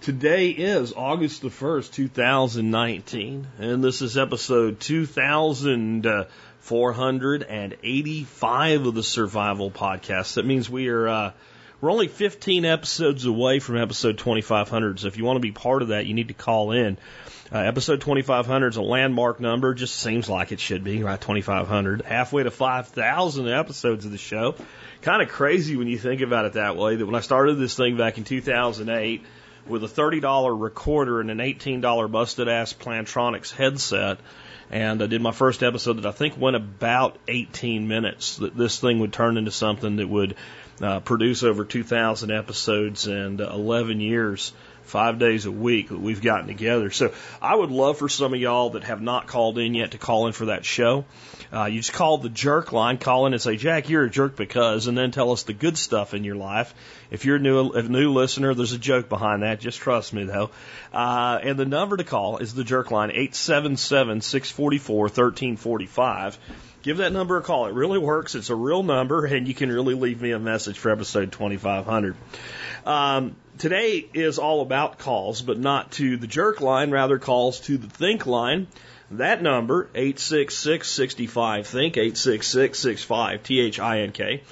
Today is August the 1st, 2019, and this is episode 2485 of the Survival Podcast. That means we are, uh, we're only 15 episodes away from episode 2500. So if you want to be part of that, you need to call in. Uh, episode 2500 is a landmark number, just seems like it should be, right? 2500. Halfway to 5,000 episodes of the show. Kind of crazy when you think about it that way, that when I started this thing back in 2008, with a $30 recorder and an $18 busted ass Plantronics headset. And I did my first episode that I think went about 18 minutes. That this thing would turn into something that would uh, produce over 2,000 episodes and uh, 11 years, five days a week that we've gotten together. So I would love for some of y'all that have not called in yet to call in for that show. Uh, you just call the jerk line, call in and say, Jack, you're a jerk because, and then tell us the good stuff in your life. If you're a new, a new listener, there's a joke behind that. Just trust me though. Uh, and the number to call is the jerk line, 877-644-1345. Give that number a call. It really works. It's a real number and you can really leave me a message for episode 2500. Um, today is all about calls, but not to the jerk line, rather calls to the think line. That number, 866-65-THINK, 866-65-T-H-I-N-K.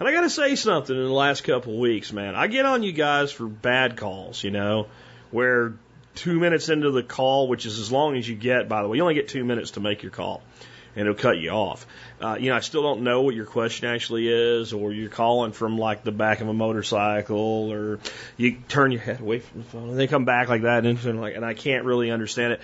And I gotta say something in the last couple of weeks, man. I get on you guys for bad calls, you know, where two minutes into the call, which is as long as you get, by the way, you only get two minutes to make your call, and it'll cut you off. Uh, you know, I still don't know what your question actually is, or you're calling from like the back of a motorcycle, or you turn your head away from the phone, and they come back like that, and, like, and I can't really understand it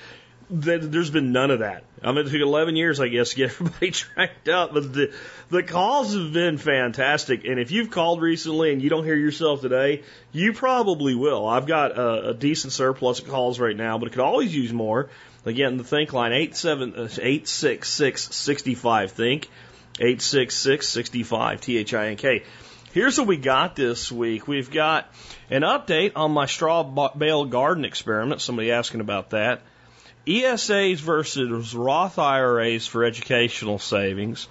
there's been none of that. I mean, it took 11 years, I guess, to get everybody tracked up, but the, the calls have been fantastic. And if you've called recently and you don't hear yourself today, you probably will. I've got a, a decent surplus of calls right now, but it could always use more. Again, the Think line, 866-65-THINK, uh, 866-65, T-H-I-N-K. Here's what we got this week. We've got an update on my straw bale garden experiment. Somebody asking about that. ESAs versus Roth IRAs for educational savings,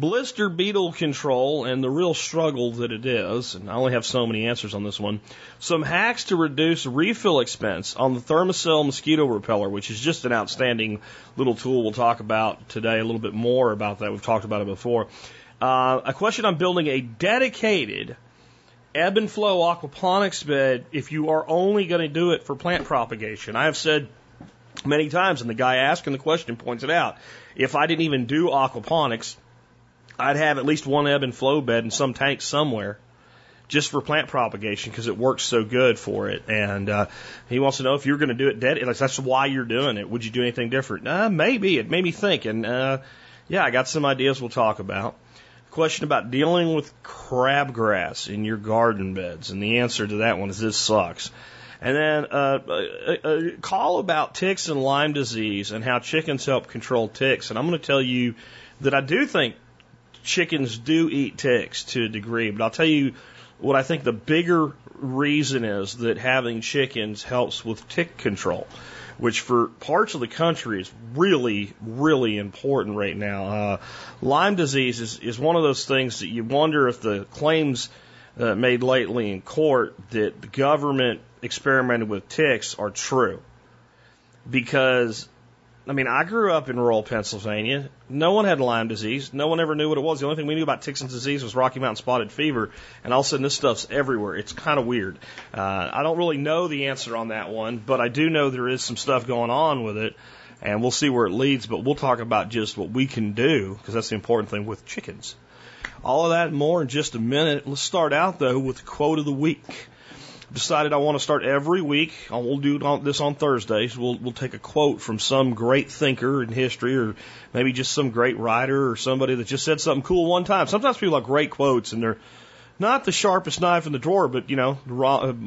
blister beetle control and the real struggle that it is, and I only have so many answers on this one, some hacks to reduce refill expense on the Thermacell mosquito repeller, which is just an outstanding little tool. We'll talk about today a little bit more about that. We've talked about it before. Uh, a question on building a dedicated ebb and flow aquaponics bed if you are only going to do it for plant propagation. I have said many times, and the guy asking the question points it out. If I didn't even do aquaponics, I'd have at least one ebb and flow bed in some tank somewhere just for plant propagation because it works so good for it. And uh, he wants to know if you're going to do it dead. Like, that's why you're doing it. Would you do anything different? Uh, maybe. It made me think. And uh, yeah, I got some ideas we'll talk about. Question about dealing with crabgrass in your garden beds. And the answer to that one is this sucks. And then uh, a, a call about ticks and Lyme disease and how chickens help control ticks. And I'm going to tell you that I do think chickens do eat ticks to a degree, but I'll tell you what I think the bigger reason is that having chickens helps with tick control, which for parts of the country is really, really important right now. Uh, Lyme disease is, is one of those things that you wonder if the claims uh, made lately in court that the government experimented with ticks are true. Because, I mean, I grew up in rural Pennsylvania. No one had Lyme disease. No one ever knew what it was. The only thing we knew about ticks and disease was Rocky Mountain spotted fever. And all of a sudden, this stuff's everywhere. It's kind of weird. Uh, I don't really know the answer on that one, but I do know there is some stuff going on with it. And we'll see where it leads, but we'll talk about just what we can do, because that's the important thing with chickens. All of that and more in just a minute. Let's start out, though, with the quote of the week decided I want to start every week. We'll do this on Thursdays. We'll we'll take a quote from some great thinker in history, or maybe just some great writer, or somebody that just said something cool one time. Sometimes people have great quotes, and they're not the sharpest knife in the drawer, but you know,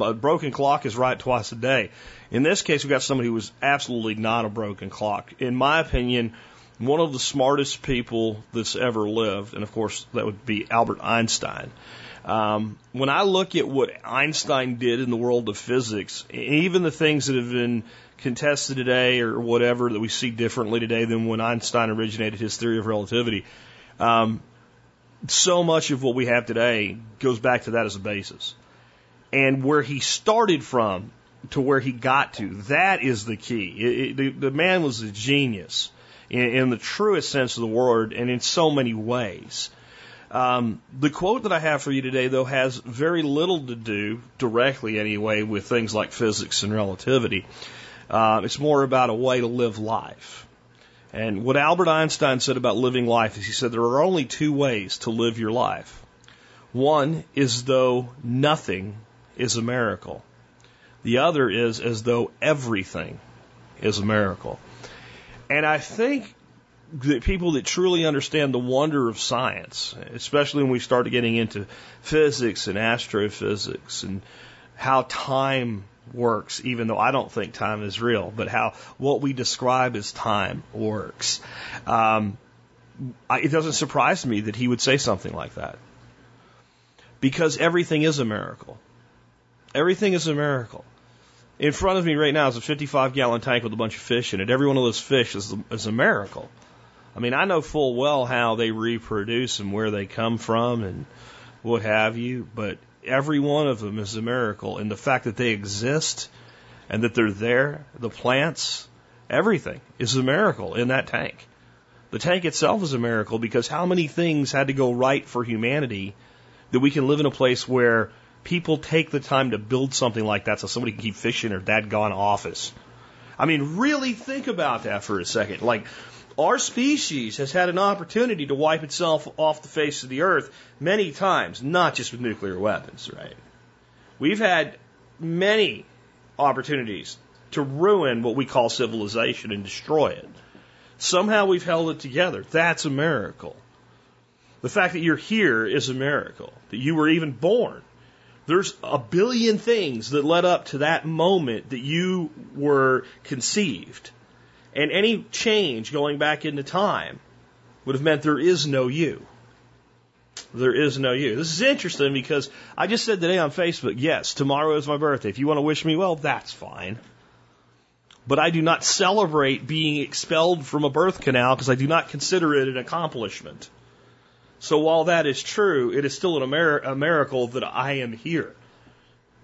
a broken clock is right twice a day. In this case, we've got somebody who was absolutely not a broken clock. In my opinion, one of the smartest people that's ever lived, and of course that would be Albert Einstein. Um, when I look at what Einstein did in the world of physics, even the things that have been contested today or whatever that we see differently today than when Einstein originated his theory of relativity, um, so much of what we have today goes back to that as a basis. And where he started from to where he got to, that is the key. It, it, the, the man was a genius in, in the truest sense of the word and in so many ways. Um, the quote that I have for you today, though, has very little to do, directly anyway, with things like physics and relativity. Uh, it's more about a way to live life. And what Albert Einstein said about living life is he said there are only two ways to live your life. One is though nothing is a miracle. The other is as though everything is a miracle. And I think that people that truly understand the wonder of science, especially when we start getting into physics and astrophysics and how time works, even though I don't think time is real, but how what we describe as time works. Um, I, it doesn't surprise me that he would say something like that. Because everything is a miracle. Everything is a miracle. In front of me right now is a 55 gallon tank with a bunch of fish in it. Every one of those fish is, is a miracle. I mean, I know full well how they reproduce and where they come from and what have you, but Every one of them is a miracle. And the fact that they exist and that they're there, the plants, everything is a miracle in that tank. The tank itself is a miracle because how many things had to go right for humanity that we can live in a place where people take the time to build something like that so somebody can keep fishing in their dadgone office. I mean, really think about that for a second. Like, our species has had an opportunity to wipe itself off the face of the earth many times, not just with nuclear weapons, right? We've had many opportunities to ruin what we call civilization and destroy it. Somehow we've held it together. That's a miracle. The fact that you're here is a miracle. That you were even born. There's a billion things that led up to that moment that you were conceived. And any change going back into time would have meant there is no you. There is no you. This is interesting because I just said today on Facebook, yes, tomorrow is my birthday. If you want to wish me well, that's fine. But I do not celebrate being expelled from a birth canal because I do not consider it an accomplishment. So while that is true, it is still a miracle that I am here.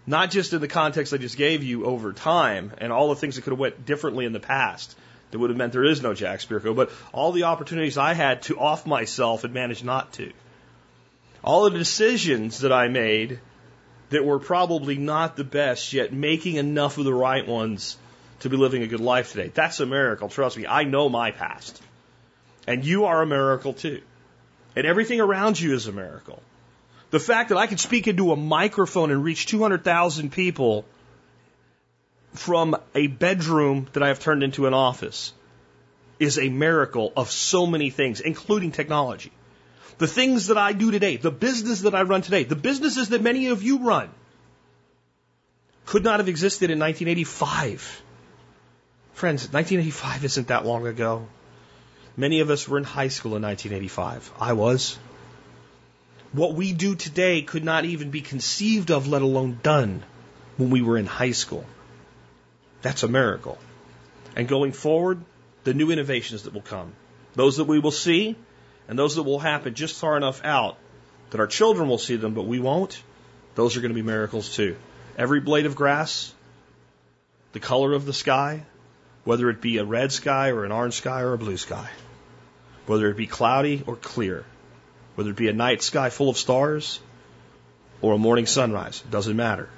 Not just in the context I just gave you over time and all the things that could have went differently in the past, that would have meant there is no Jack Spirko, but all the opportunities I had to off myself and managed not to. All the decisions that I made that were probably not the best, yet making enough of the right ones to be living a good life today. That's a miracle. Trust me, I know my past. And you are a miracle too. And everything around you is a miracle. The fact that I can speak into a microphone and reach 200,000 people from a bedroom that I have turned into an office is a miracle of so many things, including technology. The things that I do today, the business that I run today, the businesses that many of you run, could not have existed in 1985. Friends, 1985 isn't that long ago. Many of us were in high school in 1985. I was. What we do today could not even be conceived of, let alone done, when we were in high school. That's a miracle. And going forward, the new innovations that will come, those that we will see, and those that will happen just far enough out that our children will see them, but we won't, those are going to be miracles too. Every blade of grass, the color of the sky, whether it be a red sky or an orange sky or a blue sky, whether it be cloudy or clear, whether it be a night sky full of stars or a morning sunrise, doesn't matter.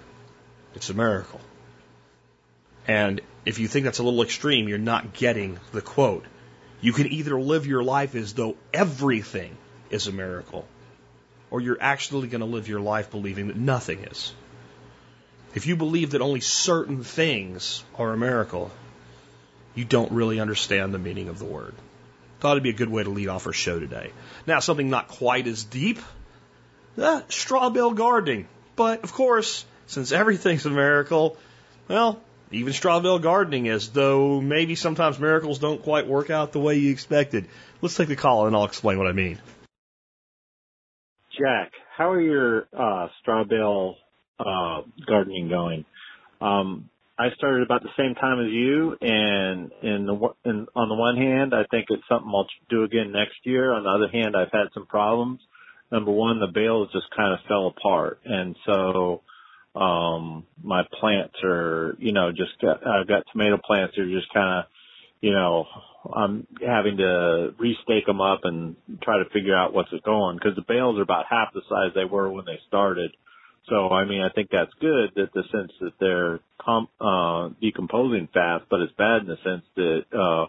It's a miracle. And if you think that's a little extreme, you're not getting the quote. You can either live your life as though everything is a miracle, or you're actually going to live your life believing that nothing is. If you believe that only certain things are a miracle, you don't really understand the meaning of the word. Thought it'd be a good way to lead off our show today. Now, something not quite as deep, uh, straw bale gardening. But of course, since everything's a miracle, well, Even straw bale gardening is, though maybe sometimes miracles don't quite work out the way you expected. Let's take the call and I'll explain what I mean. Jack, how are your uh, straw bale uh, gardening going? Um, I started about the same time as you, and in the in, on the one hand, I think it's something I'll do again next year. On the other hand, I've had some problems. Number one, the bales just kind of fell apart, and so um my plants are you know just got, I've got tomato plants that are just kind of you know I'm having to restake them up and try to figure out what's going because the bales are about half the size they were when they started. So I mean I think that's good that the sense that they're com- uh decomposing fast, but it's bad in the sense that uh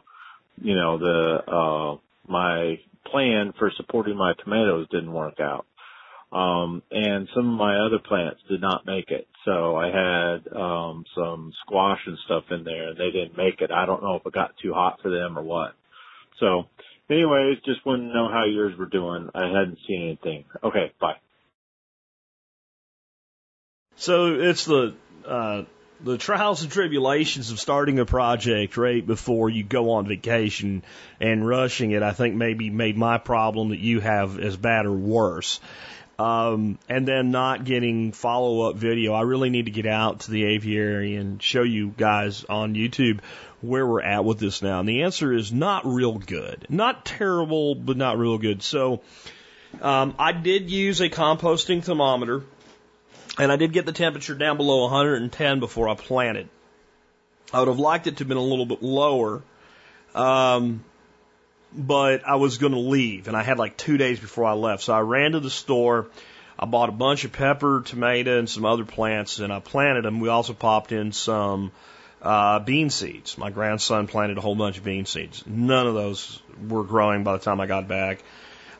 you know the uh my plan for supporting my tomatoes didn't work out. Um, and some of my other plants did not make it. So I had, um, some squash and stuff in there and they didn't make it. I don't know if it got too hot for them or what. So anyways, just wanted to know how yours were doing. I hadn't seen anything. Okay, bye. So it's the, uh, the trials and tribulations of starting a project right before you go on vacation and rushing it, I think maybe made my problem that you have as bad or worse um, and then not getting follow up video. I really need to get out to the aviary and show you guys on YouTube where we're at with this now. And the answer is not real good. Not terrible, but not real good. So, um, I did use a composting thermometer and I did get the temperature down below 110 before I planted. I would have liked it to have been a little bit lower. Um, but I was going to leave, and I had like two days before I left. So I ran to the store. I bought a bunch of pepper, tomato, and some other plants, and I planted them. We also popped in some uh, bean seeds. My grandson planted a whole bunch of bean seeds. None of those were growing by the time I got back.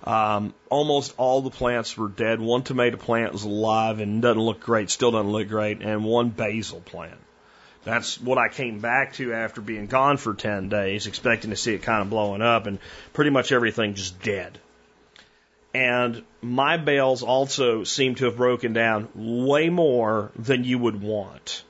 Um, almost all the plants were dead. One tomato plant was alive and doesn't look great, still doesn't look great, and one basil plant that's what I came back to after being gone for 10 days, expecting to see it kind of blowing up, and pretty much everything just dead. And my bales also seem to have broken down way more than you would want.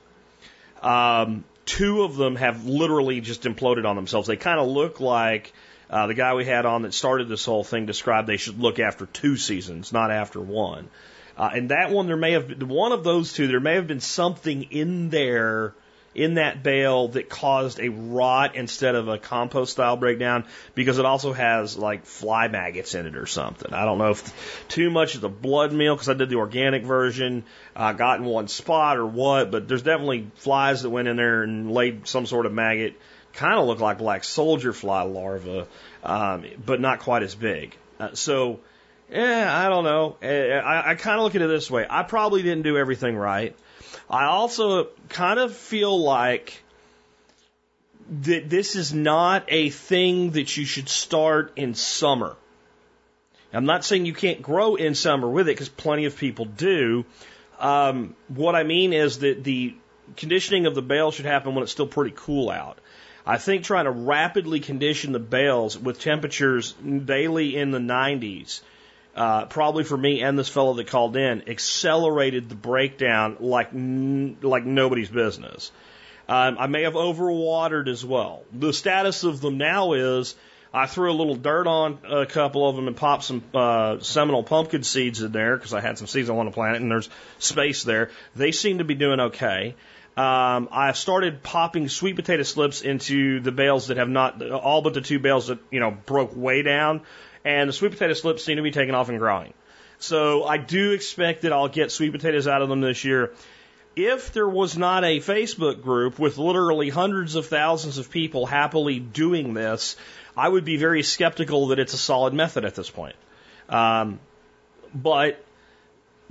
Um, two of them have literally just imploded on themselves. They kind of look like uh, the guy we had on that started this whole thing described they should look after two seasons, not after one. Uh, and that one, there may have been one of those two, there may have been something in there in that bale that caused a rot instead of a compost style breakdown because it also has like fly maggots in it or something. I don't know if too much of the blood meal because I did the organic version uh, got in one spot or what, but there's definitely flies that went in there and laid some sort of maggot. Kind of look like black soldier fly larvae, um, but not quite as big. Uh, so, yeah, I don't know. I, I kind of look at it this way. I probably didn't do everything right. I also kind of feel like that this is not a thing that you should start in summer. I'm not saying you can't grow in summer with it because plenty of people do. Um, what I mean is that the conditioning of the bale should happen when it's still pretty cool out. I think trying to rapidly condition the bales with temperatures daily in the 90s uh, probably for me and this fellow that called in, accelerated the breakdown like like nobody's business. Um, I may have overwatered as well. The status of them now is I threw a little dirt on a couple of them and popped some uh, pumpkin seeds in there because I had some seeds I want to plant, and there's space there. They seem to be doing okay. Um, I've started popping sweet potato slips into the bales that have not, all but the two bales that, you know, broke way down and the sweet potato slips seem to be taking off and growing. So I do expect that I'll get sweet potatoes out of them this year. If there was not a Facebook group with literally hundreds of thousands of people happily doing this, I would be very skeptical that it's a solid method at this point. Um, but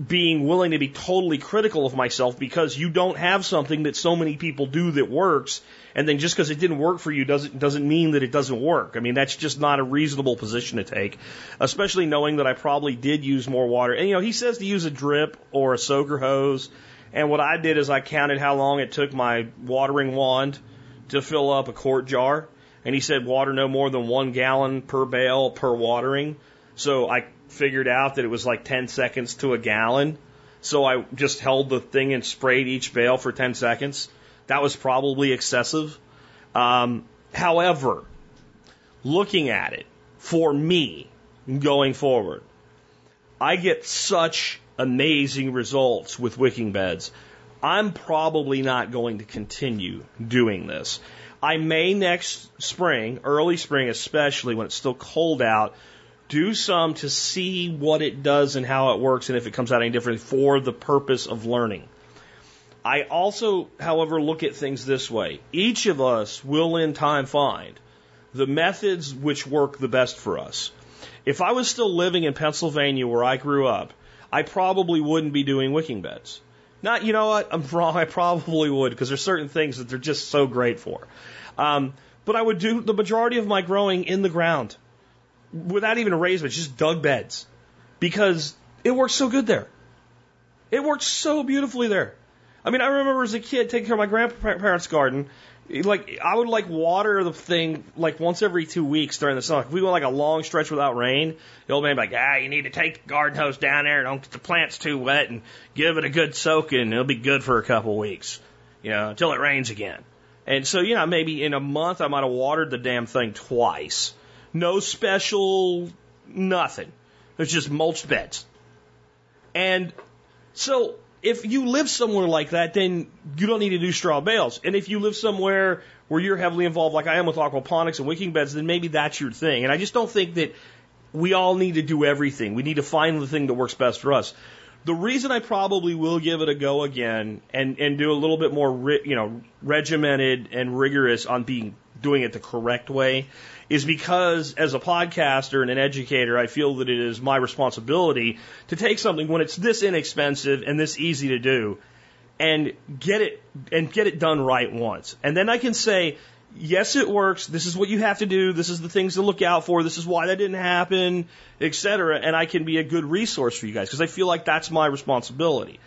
being willing to be totally critical of myself because you don't have something that so many people do that works, and then just because it didn't work for you doesn't doesn't mean that it doesn't work. I mean, that's just not a reasonable position to take, especially knowing that I probably did use more water. And you know, he says to use a drip or a soaker hose, and what I did is I counted how long it took my watering wand to fill up a quart jar, and he said water no more than one gallon per bale per watering. So I figured out that it was like 10 seconds to a gallon. So I just held the thing and sprayed each bale for 10 seconds. that was probably excessive. Um, however, looking at it for me going forward, I get such amazing results with wicking beds. I'm probably not going to continue doing this. I may next spring, early spring especially when it's still cold out, do some to see what it does and how it works and if it comes out any different for the purpose of learning. I also, however, look at things this way. Each of us will in time find the methods which work the best for us. If I was still living in Pennsylvania where I grew up, I probably wouldn't be doing wicking beds. Not, you know what? I'm wrong. I probably would because there's certain things that they're just so great for. Um, but I would do the majority of my growing in the ground without even a raised bed, just dug beds because it works so good there. It works so beautifully there. I mean, I remember as a kid taking care of my grandparents' garden. Like I would like water the thing like once every two weeks during the summer. If we went like a long stretch without rain, the old man would be like, ah, you need to take the garden hose down there, don't get the plants too wet, and give it a good soaking. And it'll be good for a couple weeks, you know, until it rains again. And so, you know, maybe in a month I might have watered the damn thing twice. No special nothing. It's just mulch beds. And so if you live somewhere like that, then you don't need to do straw bales. And if you live somewhere where you're heavily involved, like I am with aquaponics and wicking beds, then maybe that's your thing. And I just don't think that we all need to do everything. We need to find the thing that works best for us. The reason I probably will give it a go again and, and do a little bit more, you know, regimented and rigorous on being doing it the correct way is because as a podcaster and an educator, I feel that it is my responsibility to take something when it's this inexpensive and this easy to do and get it and get it done right once. And then I can say, yes, it works. This is what you have to do. This is the things to look out for. This is why that didn't happen, etc. And I can be a good resource for you guys because I feel like that's my responsibility.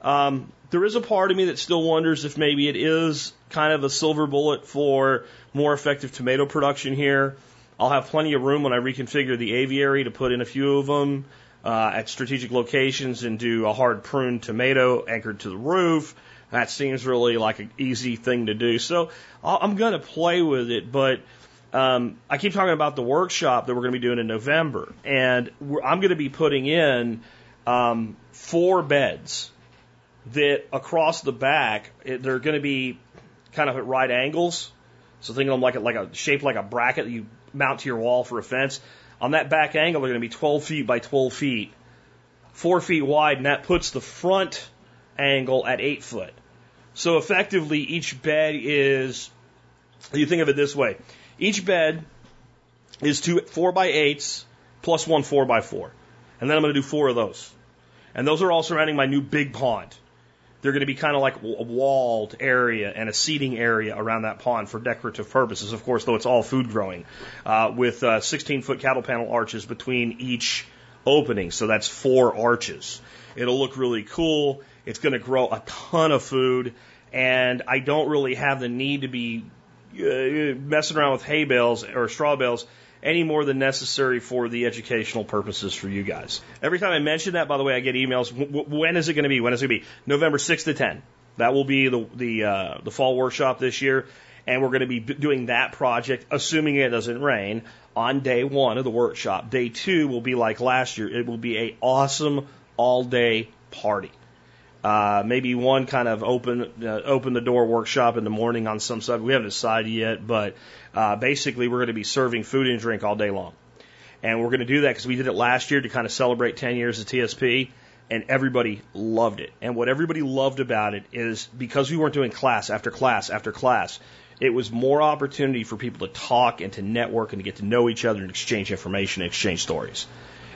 Um, there is a part of me that still wonders if maybe it is kind of a silver bullet for more effective tomato production here. I'll have plenty of room when I reconfigure the aviary to put in a few of them uh, at strategic locations and do a hard prune tomato anchored to the roof. That seems really like an easy thing to do. So I'm going to play with it, but um, I keep talking about the workshop that we're going to be doing in November, and I'm going to be putting in um, four beds that across the back they're going to be kind of at right angles. So think of them like a, like a shape like a bracket that you mount to your wall for a fence. On that back angle, they're going to be 12 feet by 12 feet, four feet wide, and that puts the front angle at eight foot. So effectively, each bed is, you think of it this way, each bed is two four by eights plus one four by four. And then I'm going to do four of those. And those are all surrounding my new big pond. They're going to be kind of like a walled area and a seating area around that pond for decorative purposes, of course, though it's all food growing, uh, with uh, 16 foot cattle panel arches between each opening. So that's four arches. It'll look really cool. It's going to grow a ton of food, and I don't really have the need to be uh, messing around with hay bales or straw bales any more than necessary for the educational purposes for you guys. Every time I mention that, by the way, I get emails. when is it going to be? When is it going to be? November 6th to 10. That will be the the uh, the fall workshop this year, and we're going to be doing that project, assuming it doesn't rain, on day one of the workshop. Day two will be like last year. It will be a awesome all day party. Uh, maybe one kind of open uh, open the door workshop in the morning on some side. We haven't decided yet, but uh, basically we're going to be serving food and drink all day long, and we're going to do that because we did it last year to kind of celebrate 10 years of TSP, and everybody loved it. And what everybody loved about it is because we weren't doing class after class after class, it was more opportunity for people to talk and to network and to get to know each other and exchange information and exchange stories.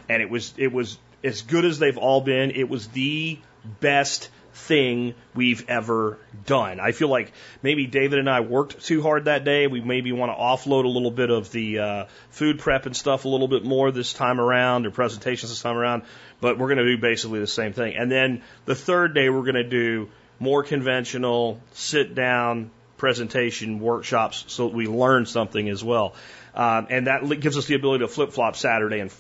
And it was it was as good as they've all been. It was the best thing we've ever done. I feel like maybe David and I worked too hard that day. We maybe want to offload a little bit of the uh, food prep and stuff a little bit more this time around, or presentations this time around. But we're going to do basically the same thing. And then the third day, we're going to do more conventional sit down presentation workshops so that we learn something as well. Um, and that gives us the ability to flip flop Saturday and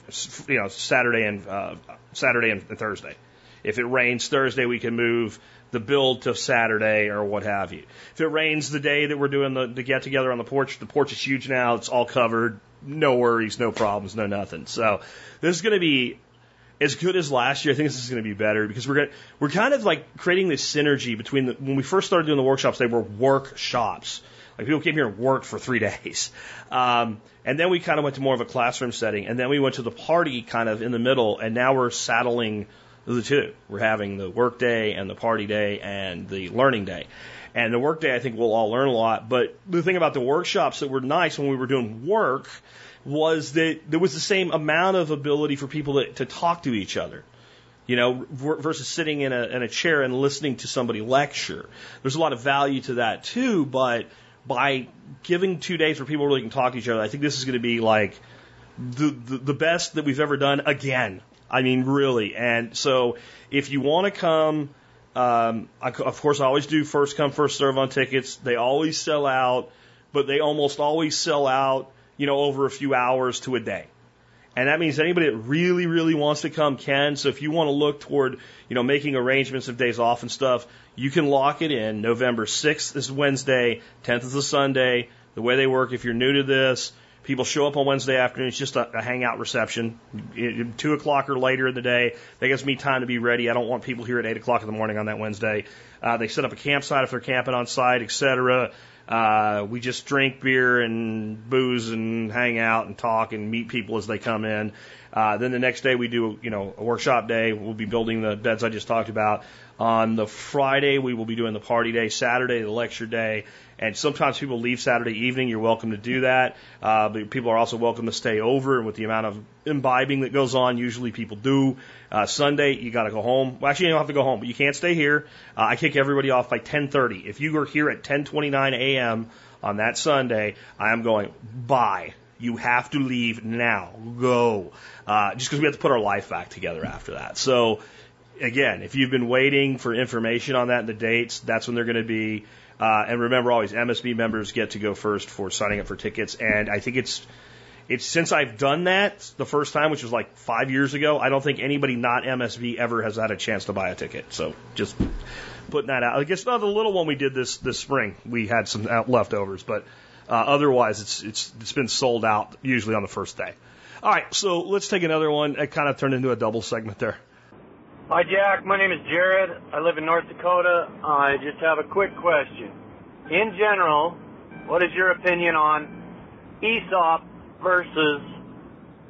you know Saturday and uh, Saturday and Thursday If it rains Thursday, we can move the build to Saturday or what have you. If it rains the day that we're doing the, the get together on the porch, the porch is huge now. It's all covered. No worries, no problems, no nothing. So this is going to be as good as last year. I think this is going to be better because we're going to, we're kind of like creating this synergy between the, when we first started doing the workshops, they were workshops. Like people came here and worked for three days. Um, and then we kind of went to more of a classroom setting. And then we went to the party kind of in the middle. And now we're saddling the two. We're having the work day and the party day and the learning day. And the work day, I think we'll all learn a lot. But the thing about the workshops that were nice when we were doing work was that there was the same amount of ability for people to, to talk to each other. You know, versus sitting in a, in a chair and listening to somebody lecture. There's a lot of value to that too, but by giving two days where people really can talk to each other, I think this is going to be like the, the, the best that we've ever done again. I mean, really. And so if you want to come, um, I, of course, I always do first come, first serve on tickets. They always sell out, but they almost always sell out, you know, over a few hours to a day. And that means anybody that really, really wants to come can. So if you want to look toward, you know, making arrangements of days off and stuff, you can lock it in. November 6th is Wednesday, 10th is a Sunday. The way they work, if you're new to this, people show up on Wednesday afternoon. It's just a, a hangout reception. It, two o'clock or later in the day. That gives me time to be ready. I don't want people here at eight o'clock in the morning on that Wednesday. Uh, they set up a campsite if they're camping on site, etc. Uh, we just drink beer and booze and hang out and talk and meet people as they come in. Uh, then the next day we do, you know, a workshop day. We'll be building the beds I just talked about. On the Friday we will be doing the party day. Saturday the lecture day. And sometimes people leave Saturday evening. You're welcome to do that. Uh, but people are also welcome to stay over. And with the amount of imbibing that goes on, usually people do. Uh, Sunday, you got to go home. Well, actually, you don't have to go home, but you can't stay here. Uh, I kick everybody off by 10:30. If you are here at 10:29 a.m. on that Sunday, I am going bye. You have to leave now. Go. Uh, just because we have to put our life back together after that. So, again, if you've been waiting for information on that and the dates, that's when they're going to be. Uh, and remember, always MSB members get to go first for signing up for tickets. And I think it's it's since I've done that the first time, which was like five years ago. I don't think anybody not MSB ever has had a chance to buy a ticket. So just putting that out. I guess not the little one we did this this spring. We had some out leftovers, but uh, otherwise it's it's it's been sold out usually on the first day. All right, so let's take another one. It kind of turned into a double segment there. Hi, Jack. My name is Jared. I live in North Dakota. I just have a quick question. In general, what is your opinion on ESOP versus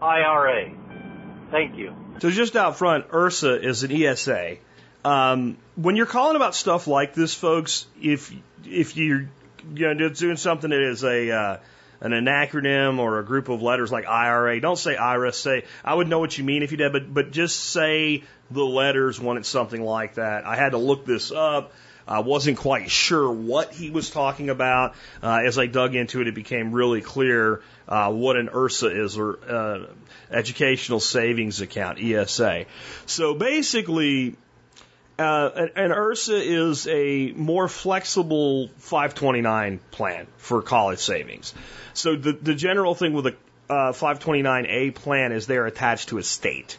IRA? Thank you. So just out front, IRSA is an ESA. Um, when you're calling about stuff like this, folks, if if you're you know, doing something that is a uh, an, an acronym or a group of letters like IRA. Don't say IRA. Say I would know what you mean if you did, but but just say the letters it's something like that. I had to look this up. I wasn't quite sure what he was talking about. Uh, as I dug into it, it became really clear uh, what an IRSA is, or uh, Educational Savings Account (ESA). So basically, uh, an, an is a more flexible 529 plan for college savings. So the, the general thing with a uh, 529A plan is they're attached to a state.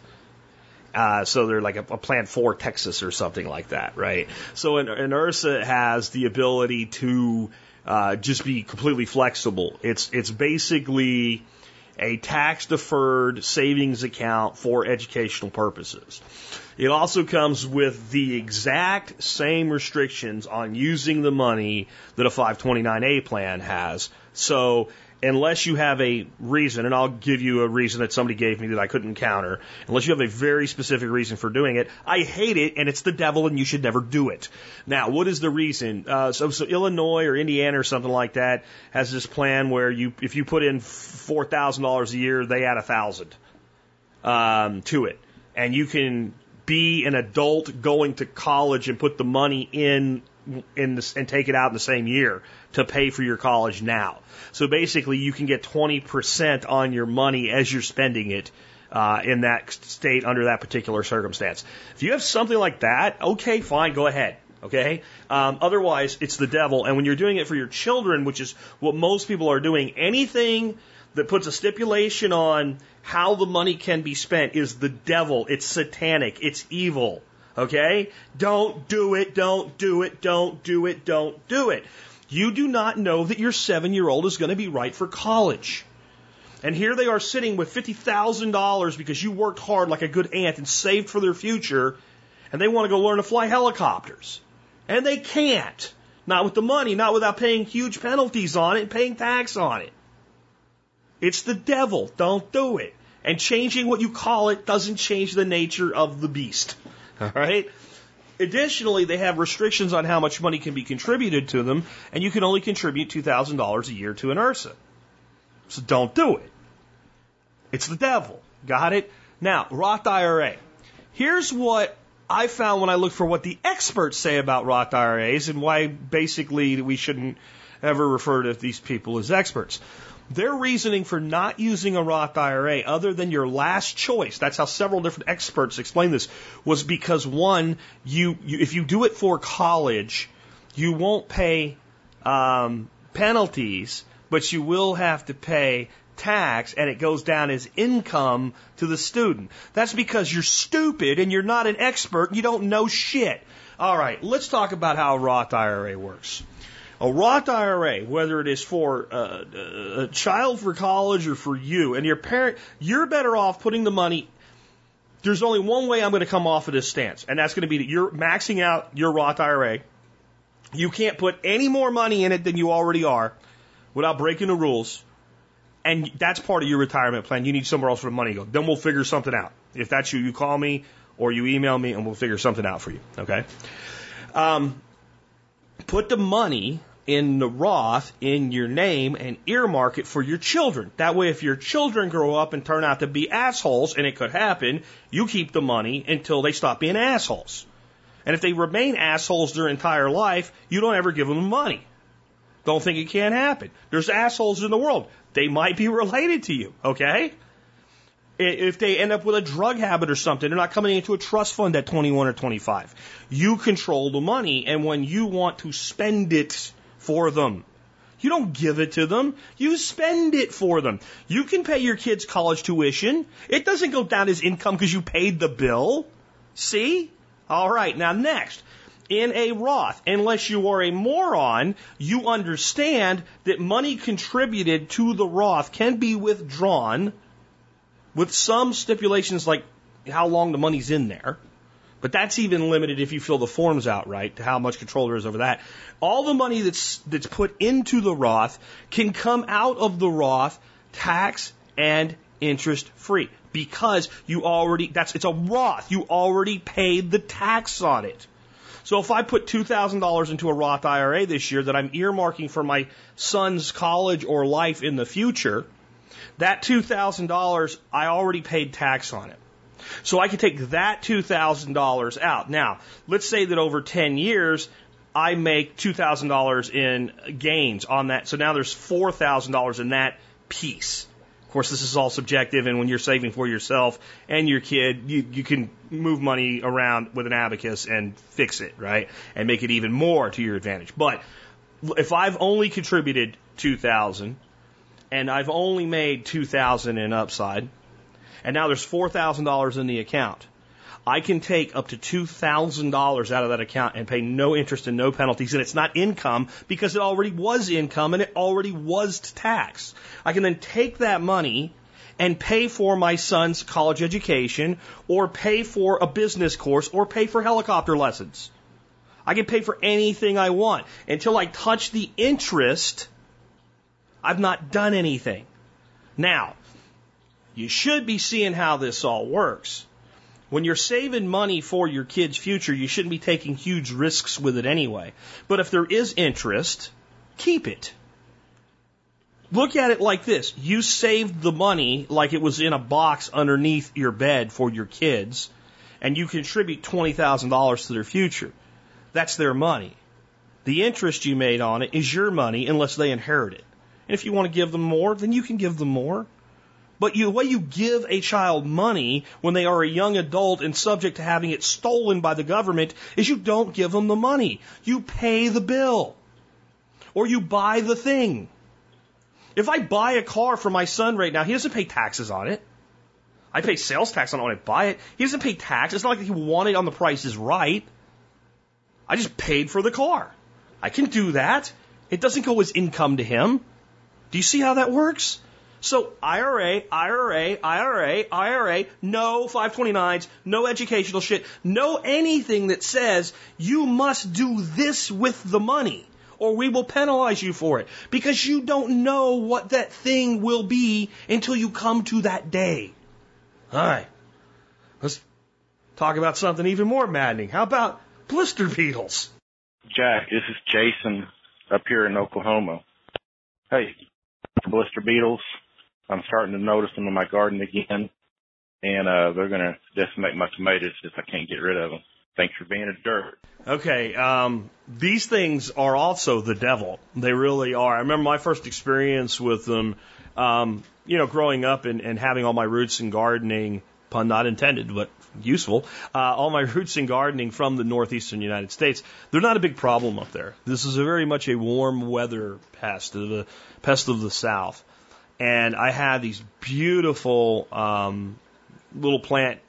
Uh, so they're like a, a, plan for Texas or something like that, right? So an, an IRSA has the ability to uh, just be completely flexible. It's it's basically a tax deferred savings account for educational purposes. It also comes with the exact same restrictions on using the money that a 529A plan has. So unless you have a reason, and I'll give you a reason that somebody gave me that I couldn't counter, unless you have a very specific reason for doing it, I hate it and it's the devil and you should never do it. Now, what is the reason? Uh, so, so Illinois or Indiana or something like that has this plan where you, if you put in four thousand dollars a year, they add a thousand um, to it, and you can be an adult going to college and put the money in in this and take it out in the same year to pay for your college now. So basically, you can get 20% on your money as you're spending it uh, in that state under that particular circumstance. If you have something like that, okay, fine, go ahead. Okay. Um, otherwise, it's the devil. And when you're doing it for your children, which is what most people are doing, anything that puts a stipulation on how the money can be spent is the devil. It's satanic. It's evil. Okay? Don't do it, don't do it, don't do it, don't do it. You do not know that your seven year old is going to be right for college. And here they are sitting with $50,000 because you worked hard like a good aunt and saved for their future, and they want to go learn to fly helicopters. And they can't. Not with the money, not without paying huge penalties on it and paying tax on it. It's the devil. Don't do it. And changing what you call it doesn't change the nature of the beast. All right? Additionally, they have restrictions on how much money can be contributed to them, and you can only contribute $2,000 a year to an IRSA. So don't do it. It's the devil. Got it? Now, Roth IRA. Here's what I found when I looked for what the experts say about Roth IRAs and why basically we shouldn't ever refer to these people as experts. Their reasoning for not using a Roth IRA other than your last choice, that's how several different experts explain this, was because one, you, you if you do it for college, you won't pay um, penalties, but you will have to pay tax and it goes down as income to the student. That's because you're stupid and you're not an expert and you don't know shit. All right, let's talk about how a Roth IRA works. A Roth IRA, whether it is for uh, a child for college or for you and your parent, you're better off putting the money. There's only one way I'm going to come off of this stance, and that's going to be that you're maxing out your Roth IRA. You can't put any more money in it than you already are without breaking the rules. And that's part of your retirement plan. You need somewhere else for the money to go. Then we'll figure something out. If that's you, you call me or you email me and we'll figure something out for you. Okay? Um, put the money in the Roth in your name and earmark it for your children. That way, if your children grow up and turn out to be assholes, and it could happen, you keep the money until they stop being assholes. And if they remain assholes their entire life, you don't ever give them the money. Don't think it can't happen. There's assholes in the world. They might be related to you, okay? If they end up with a drug habit or something, they're not coming into a trust fund at 21 or 25. You control the money, and when you want to spend it, for them. You don't give it to them. You spend it for them. You can pay your kids college tuition. It doesn't go down as income because you paid the bill. See? All right. Now next. In a Roth, unless you are a moron, you understand that money contributed to the Roth can be withdrawn with some stipulations like how long the money's in there. But that's even limited if you fill the forms out right to how much control there is over that. All the money that's that's put into the Roth can come out of the Roth tax and interest free because you already that's it's a Roth. You already paid the tax on it. So if I put $2,000 into a Roth IRA this year that I'm earmarking for my son's college or life in the future, that $2,000 I already paid tax on it. So I could take that $2,000 out. Now, let's say that over 10 years, I make $2,000 in gains on that. So now there's $4,000 in that piece. Of course, this is all subjective, and when you're saving for yourself and your kid, you, you can move money around with an abacus and fix it, right? And make it even more to your advantage. But if I've only contributed 2000 and I've only made 2000 in upside, and now there's $4,000 in the account. I can take up to $2,000 out of that account and pay no interest and no penalties, and it's not income because it already was income and it already was tax. I can then take that money and pay for my son's college education or pay for a business course or pay for helicopter lessons. I can pay for anything I want. Until I touch the interest, I've not done anything. Now, you should be seeing how this all works. When you're saving money for your kid's future, you shouldn't be taking huge risks with it anyway. But if there is interest, keep it. Look at it like this. You saved the money like it was in a box underneath your bed for your kids, and you contribute $20,000 to their future. That's their money. The interest you made on it is your money unless they inherit it. And if you want to give them more, then you can give them more. But you, the way you give a child money when they are a young adult and subject to having it stolen by the government is you don't give them the money. You pay the bill. Or you buy the thing. If I buy a car for my son right now, he doesn't pay taxes on it. I pay sales tax on it when I buy it. He doesn't pay tax. It's not like he wanted on the price is right. I just paid for the car. I can do that. It doesn't go as income to him. Do you see how that works? So IRA, IRA, IRA, IRA, no 529s, no educational shit, no anything that says you must do this with the money or we will penalize you for it because you don't know what that thing will be until you come to that day. All right. Let's talk about something even more maddening. How about blister beetles? Jack, this is Jason up here in Oklahoma. Hey, blister beetles. I'm starting to notice them in my garden again, and uh, they're going to decimate my tomatoes if I can't get rid of them. Thanks for being a dirt. Okay, um, these things are also the devil. They really are. I remember my first experience with them. Um, you know, growing up and, and having all my roots in gardening, pun not intended, but useful, uh, all my roots in gardening from the northeastern United States, they're not a big problem up there. This is a very much a warm weather pest, the pest of the south. And I had these beautiful um, little plant.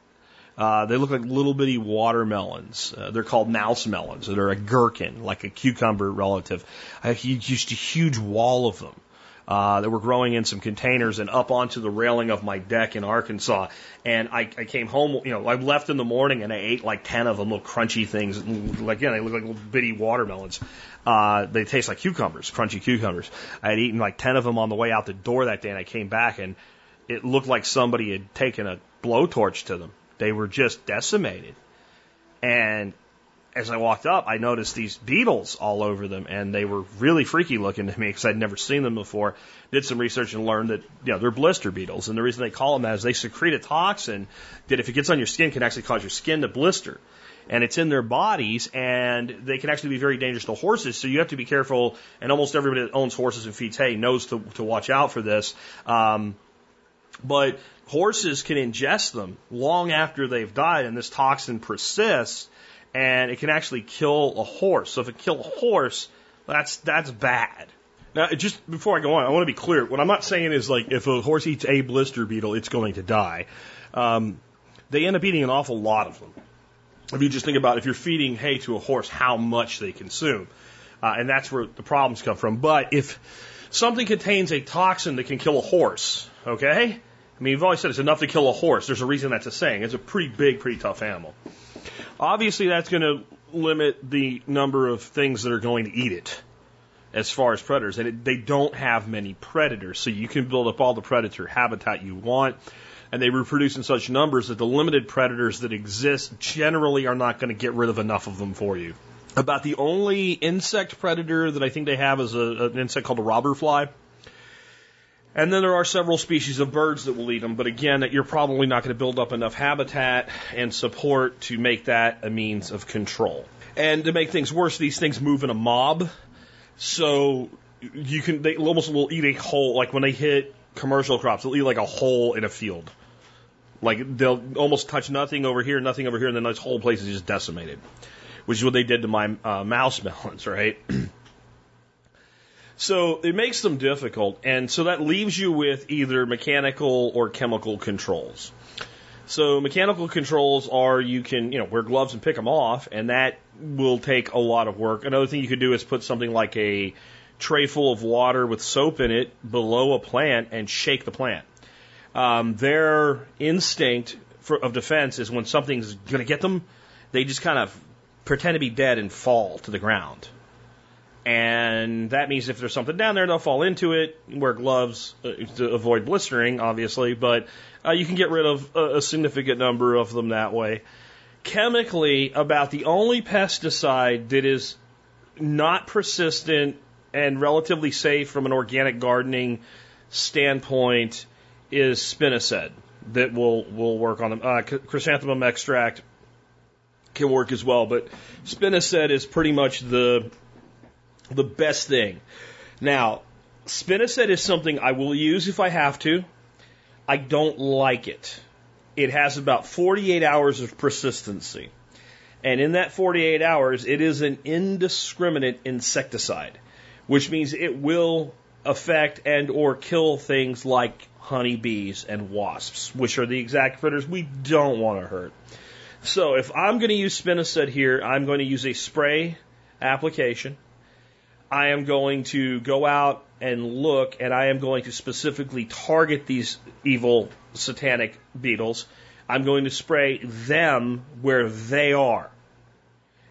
Uh, they look like little bitty watermelons. Uh, they're called mouse melons. They're a gherkin, like a cucumber relative. I used a huge wall of them uh, that were growing in some containers and up onto the railing of my deck in Arkansas. And I, I came home, you know, I left in the morning and I ate like 10 of them, little crunchy things. Like, yeah, they look like little bitty watermelons. Uh, they taste like cucumbers, crunchy cucumbers. I had eaten like 10 of them on the way out the door that day and I came back and it looked like somebody had taken a blowtorch to them. They were just decimated. And as I walked up, I noticed these beetles all over them, and they were really freaky looking to me because I'd never seen them before. Did some research and learned that you know they're blister beetles, and the reason they call them that is they secrete a toxin that, if it gets on your skin, can actually cause your skin to blister. And it's in their bodies, and they can actually be very dangerous to horses. So you have to be careful. And almost everybody that owns horses and feeds hay knows to, to watch out for this. Um, but horses can ingest them long after they've died, and this toxin persists and it can actually kill a horse. So if it kills a horse, that's that's bad. Now, just before I go on, I want to be clear. What I'm not saying is like if a horse eats a blister beetle, it's going to die. Um, they end up eating an awful lot of them. If you just think about if you're feeding hay to a horse, how much they consume, uh, and that's where the problems come from. But if something contains a toxin that can kill a horse, okay? I mean, you've always said it's enough to kill a horse. There's a reason that's a saying. It's a pretty big, pretty tough animal. Obviously, that's going to limit the number of things that are going to eat it as far as predators. And it, they don't have many predators, so you can build up all the predator habitat you want. And they reproduce in such numbers that the limited predators that exist generally are not going to get rid of enough of them for you. About the only insect predator that I think they have is a, an insect called a robber fly. And then there are several species of birds that will eat them, but again, you're probably not going to build up enough habitat and support to make that a means of control. And to make things worse, these things move in a mob, so you can they almost will eat a hole like when they hit commercial crops, they'll eat like a hole in a field. Like they'll almost touch nothing over here, nothing over here, and then this whole place is just decimated. Which is what they did to my uh, mouse melons, right? So it makes them difficult, and so that leaves you with either mechanical or chemical controls. So mechanical controls are you can you know wear gloves and pick them off, and that will take a lot of work. Another thing you could do is put something like a tray full of water with soap in it below a plant and shake the plant. Um, their instinct for, of defense is when something's going to get them, they just kind of pretend to be dead and fall to the ground. And that means if there's something down there, they'll fall into it. Wear gloves uh, to avoid blistering, obviously, but uh, you can get rid of a, a significant number of them that way. Chemically, about the only pesticide that is not persistent and relatively safe from an organic gardening standpoint is spinosad that will will work on them. Uh, chrysanthemum extract can work as well, but spinosad is pretty much the the best thing. Now, spinosad is something I will use if I have to. I don't like it. It has about 48 hours of persistency. And in that 48 hours, it is an indiscriminate insecticide, which means it will affect and or kill things like honeybees and wasps, which are the exact critters we don't want to hurt. So if I'm going to use spinosad here, I'm going to use a spray application. I am going to go out and look, and I am going to specifically target these evil satanic beetles. I'm going to spray them where they are.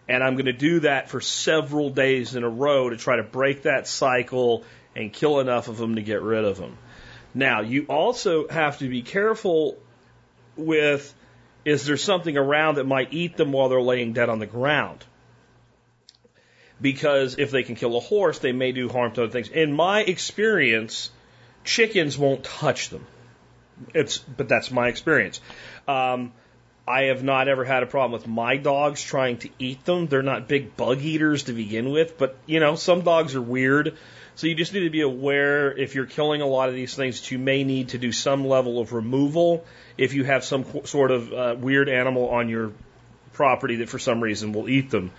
And I'm going to do that for several days in a row to try to break that cycle and kill enough of them to get rid of them. Now, you also have to be careful with is there something around that might eat them while they're laying dead on the ground? Because if they can kill a horse, they may do harm to other things. In my experience, chickens won't touch them. It's, but that's my experience. Um, I have not ever had a problem with my dogs trying to eat them. They're not big bug eaters to begin with, but you know, some dogs are weird. So you just need to be aware if you're killing a lot of these things that you may need to do some level of removal if you have some sort of uh, weird animal on your property that for some reason will eat them.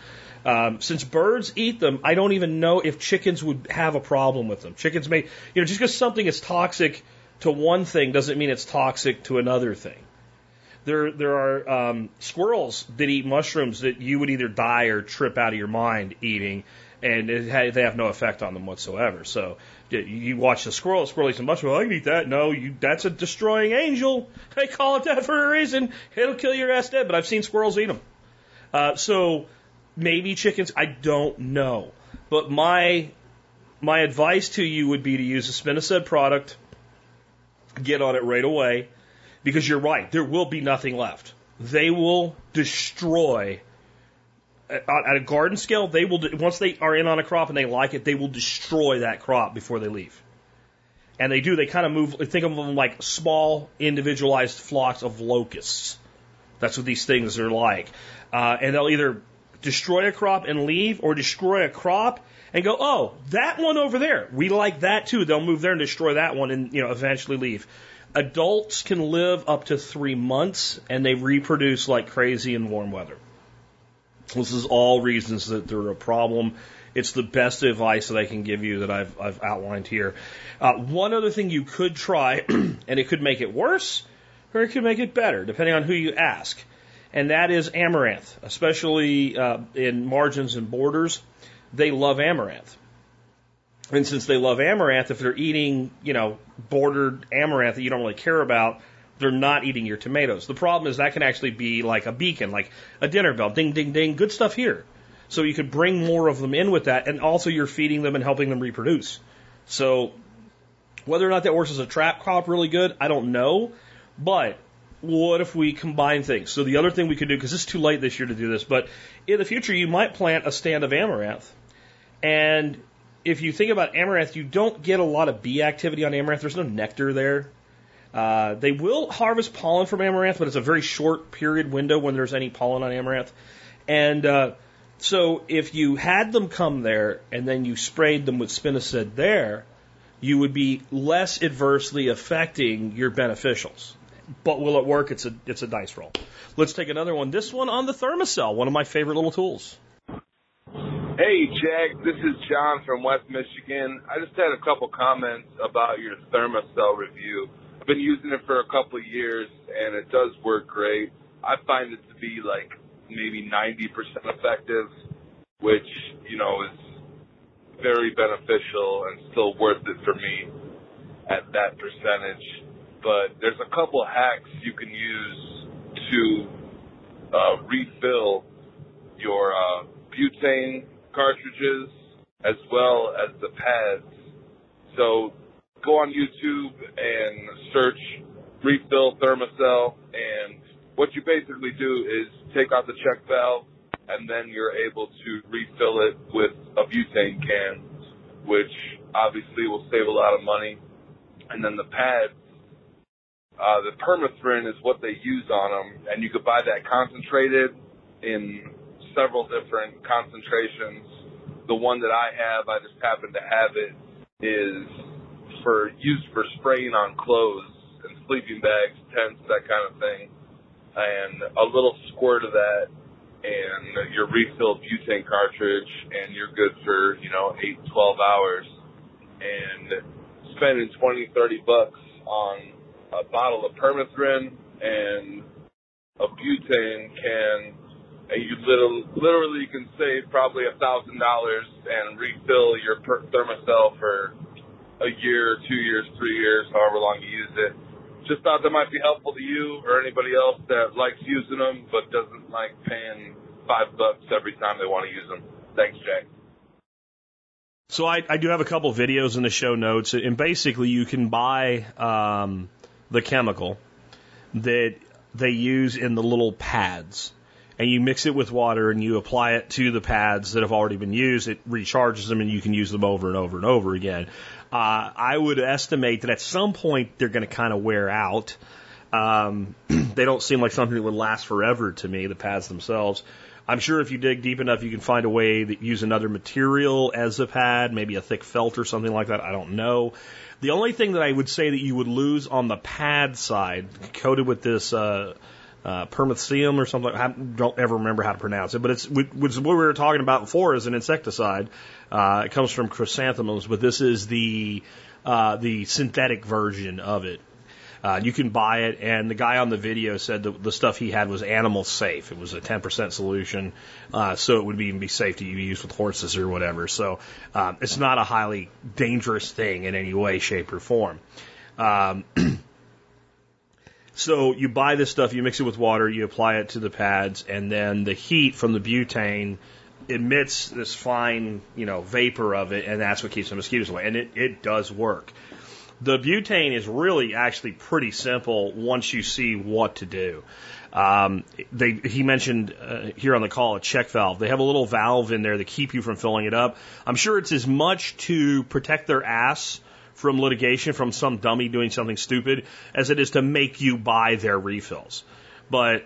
Um, since birds eat them, I don't even know if chickens would have a problem with them. Chickens may, you know, just because something is toxic to one thing doesn't mean it's toxic to another thing. There, there are um, squirrels that eat mushrooms that you would either die or trip out of your mind eating, and it, ha- they have no effect on them whatsoever. So you watch the squirrel, the squirrel eats a mushroom. Well, I can eat that. No, you, that's a destroying angel. They call it that for a reason. It'll kill your ass dead. But I've seen squirrels eat them. Uh, so maybe chickens. I don't know. But my my advice to you would be to use a spinosad product. Get on it right away because you're right. There will be nothing left. They will destroy at a garden scale. They will once they are in on a crop and they like it, they will destroy that crop before they leave. And they do. They kind of move. Think of them like small, individualized flocks of locusts. That's what these things are like. Uh, and they'll either destroy a crop and leave, or destroy a crop and go, oh, that one over there, we like that too. They'll move there and destroy that one, and you know, eventually leave. Adults can live up to three months, and they reproduce like crazy in warm weather. This is all reasons that they're a problem. It's the best advice that I can give you that I've, I've outlined here. Uh, one other thing you could try, and it could make it worse, or it could make it better, depending on who you ask, and that is amaranth, especially uh, in margins and borders. They love amaranth. And since they love amaranth, if they're eating, you know, bordered amaranth that you don't really care about, they're not eating your tomatoes. The problem is that can actually be like a beacon, like a dinner bell, ding, ding, ding, good stuff here. So you could bring more of them in with that, and also you're feeding them and helping them reproduce. So whether or not that works as a trap crop really good, I don't know. But what if we combine things? So the other thing we could do, because it's too late this year to do this, but in the future you might plant a stand of amaranth, and if you think about amaranth, you don't get a lot of bee activity on amaranth. There's no nectar there. Uh, they will harvest pollen from amaranth, but it's a very short period window when there's any pollen on amaranth. And uh, so if you had them come there and then you sprayed them with spinosad there, you would be less adversely affecting your beneficials. But will it work? It's a it's a dice roll. Let's take another one. This one on the Thermacell, one of my favorite little tools. Hey, Jack. This is John from West Michigan. I just had a couple comments about your Thermacell review. I've been using it for a couple of years, and it does work great. I find it to be like maybe 90% effective, which, you know, is very beneficial and still worth it for me at that percentage. But there's a couple hacks you can use to uh, refill your uh, butane cartridges as well as the pads. So go on YouTube and search refill Thermacell and what you basically do is take out the check valve and then you're able to refill it with a butane can, which obviously will save a lot of money. And then the pads, uh, the permethrin is what they use on them, and you could buy that concentrated in several different concentrations. The one that I have, I just happen to have it, is for used for spraying on clothes and sleeping bags, tents, that kind of thing. And a little squirt of that and your refilled butane cartridge and you're good for, you know, eight, 12 hours. and spending 20, 30 bucks on a bottle of permethrin and a butane can, and you literally, literally can save probably a thousand dollars and refill your per- Thermacell for a year, two years, three years, however long you use it. Just thought that might be helpful to you or anybody else that likes using them but doesn't like paying five bucks every time they want to use them. Thanks, Jack. So I, I do have a couple videos in the show notes, and basically you can buy um, the chemical that they use in the little pads, and you mix it with water and you apply it to the pads that have already been used. It recharges them, and you can use them over and over and over again. Uh, I would estimate that at some point they're going to kind of wear out. Um, they don't seem like something that would last forever to me, the pads themselves. I'm sure if you dig deep enough, you can find a way that use another material as a pad, maybe a thick felt or something like that. I don't know. The only thing that I would say that you would lose on the pad side, coated with this uh, uh, or something, I don't ever remember how to pronounce it, but it's is what we were talking about before as an insecticide. Uh, it comes from chrysanthemums, but this is the uh, the synthetic version of it. Uh, you can buy it, and the guy on the video said the, the stuff he had was animal safe. It was a 10% solution, uh, so it would even be safe to use with horses or whatever. So um, it's not a highly dangerous thing in any way, shape, or form. Um, so you buy this stuff, you mix it with water, you apply it to the pads, and then the heat from the butane emits this fine, you know, vapor of it, and that's what keeps the mosquitoes away. And it, it does work. The butane is really actually pretty simple once you see what to do. Um, they, he mentioned uh, here on the call a check valve. They have a little valve in there to keep you from filling it up. I'm sure it's as much to protect their ass from litigation from some dummy doing something stupid as it is to make you buy their refills. But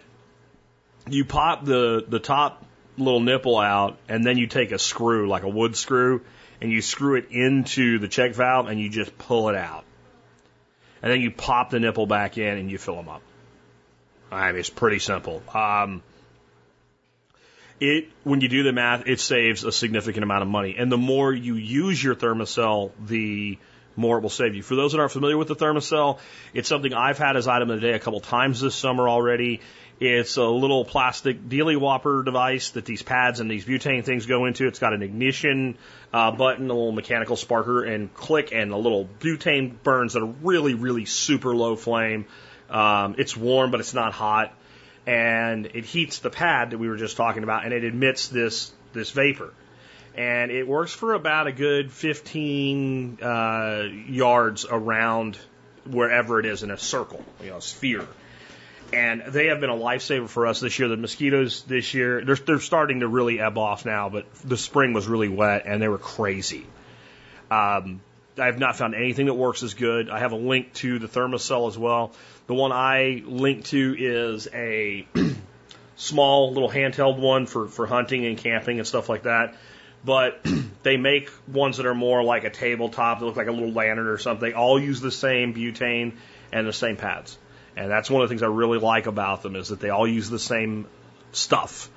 you pop the, the top little nipple out and then you take a screw, like a wood screw, and you screw it into the check valve and you just pull it out. And then you pop the nipple back in and you fill them up. I mean, it's pretty simple. Um, it when you do the math, it saves a significant amount of money, and the more you use your Thermacell, the more it will save you. For those that aren't familiar with the Thermacell, it's something I've had as item of the day a couple times this summer already. It's a little plastic dealy whopper device that these pads and these butane things go into. It's got an ignition uh, button, a little mechanical sparker, and click, and a little butane burns at a really, really super low flame. Um, it's warm, but it's not hot, and it heats the pad that we were just talking about, and it emits this this vapor. And it works for about a good 15 uh, yards around wherever it is in a circle, you know, a sphere and they have been a lifesaver for us this year. The mosquitoes this year, they're, they're starting to really ebb off now, but the spring was really wet and they were crazy. Um, I have not found anything that works as good. I have a link to the Thermacell as well. The one I link to is a small little handheld one for, for hunting and camping and stuff like that. But they make ones that are more like a tabletop that look like a little lantern or something. All use the same butane and the same pads. And that's one of the things I really like about them is that they all use the same stuff.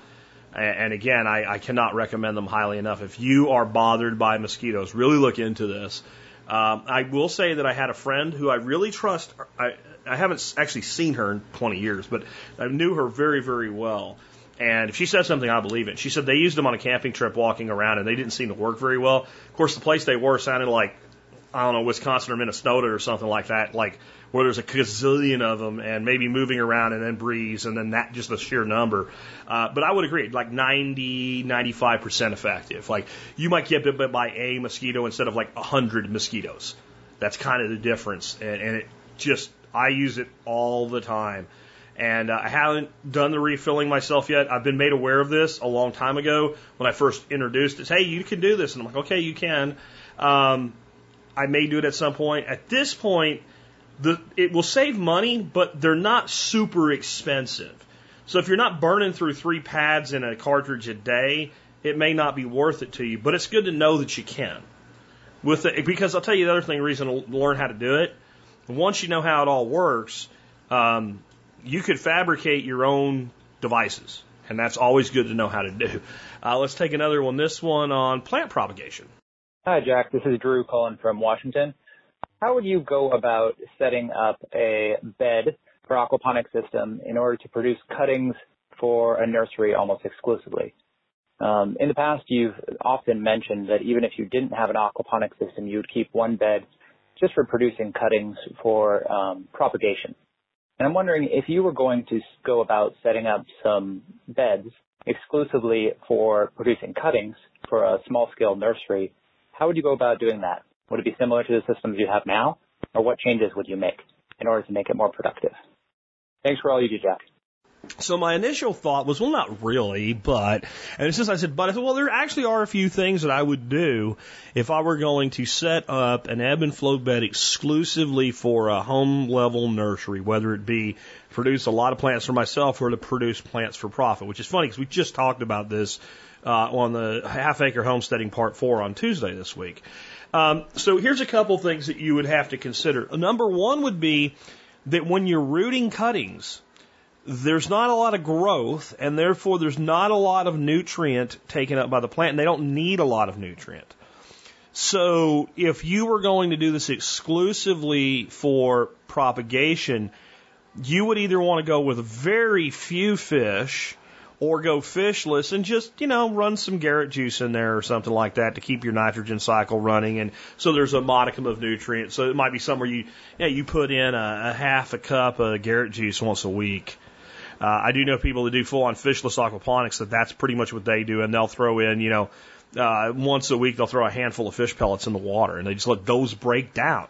And again, I, I cannot recommend them highly enough. If you are bothered by mosquitoes, really look into this. Um, I will say that I had a friend who I really trust. I, I haven't actually seen her in 20 years, but I knew her very, very well. And if she said something, I believe it. She said they used them on a camping trip walking around and they didn't seem to work very well. Of course, the place they were sounded like, I don't know, Wisconsin or Minnesota or something like that. Like where there's a gazillion of them and maybe moving around and then breeze and then that just the sheer number. Uh, but I would agree, like 90, 95% effective. Like you might get bit by a mosquito instead of like 100 mosquitoes. That's kind of the difference. And, and it just, I use it all the time. And uh, I haven't done the refilling myself yet. I've been made aware of this a long time ago when I first introduced it. Hey, you can do this. And I'm like, okay, you can. Um, I may do it at some point. At this point, the, it will save money, but they're not super expensive. So if you're not burning through three pads in a cartridge a day, it may not be worth it to you. But it's good to know that you can. With the, because I'll tell you the other thing, reason to learn how to do it. Once you know how it all works, um, you could fabricate your own devices, and that's always good to know how to do. Uh, let's take another one. This one on plant propagation. Hi, Jack. This is Drew calling from Washington. How would you go about setting up a bed for aquaponic system in order to produce cuttings for a nursery almost exclusively? Um, in the past, you've often mentioned that even if you didn't have an aquaponic system, you would keep one bed just for producing cuttings for um, propagation. And I'm wondering if you were going to go about setting up some beds exclusively for producing cuttings for a small scale nursery, how would you go about doing that? Would it be similar to the systems you have now? Or what changes would you make in order to make it more productive? Thanks for all you do, Jack. So my initial thought was, well, not really, but, and since I said, but, I said, well, there actually are a few things that I would do if I were going to set up an ebb and flow bed exclusively for a home level nursery, whether it be produce a lot of plants for myself or to produce plants for profit, which is funny because we just talked about this uh, on the half acre homesteading part four on Tuesday this week. Um, so here's a couple things that you would have to consider. Number one would be that when you're rooting cuttings, there's not a lot of growth, and therefore there's not a lot of nutrient taken up by the plant, and they don't need a lot of nutrient. So if you were going to do this exclusively for propagation, you would either want to go with very few fish or go fishless and just, you know, run some Garrett juice in there or something like that to keep your nitrogen cycle running. And so there's a modicum of nutrients. So it might be somewhere you, yeah, you put in a, a half a cup of Garrett juice once a week uh, I do know people that do full on fishless aquaponics that that's pretty much what they do, and they'll throw in, you know, uh, once a week they'll throw a handful of fish pellets in the water, and they just let those break down,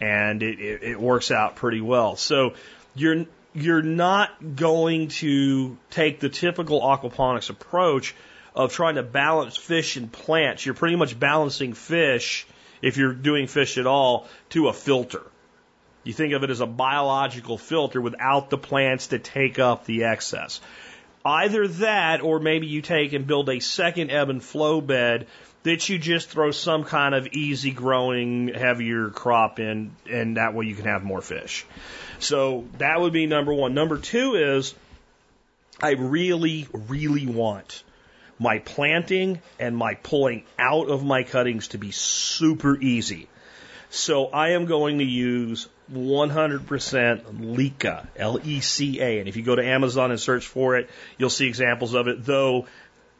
and it, it, it works out pretty well. So you're you're not going to take the typical aquaponics approach of trying to balance fish and plants. You're pretty much balancing fish, if you're doing fish at all, to a filter. You think of it as a biological filter without the plants to take up the excess. Either that, or maybe you take and build a second ebb and flow bed that you just throw some kind of easy growing, heavier crop in, and that way you can have more fish. So that would be number one. Number two is I really, really want my planting and my pulling out of my cuttings to be super easy. So I am going to use 100% Leca, L-E-C-A. And if you go to Amazon and search for it, you'll see examples of it. Though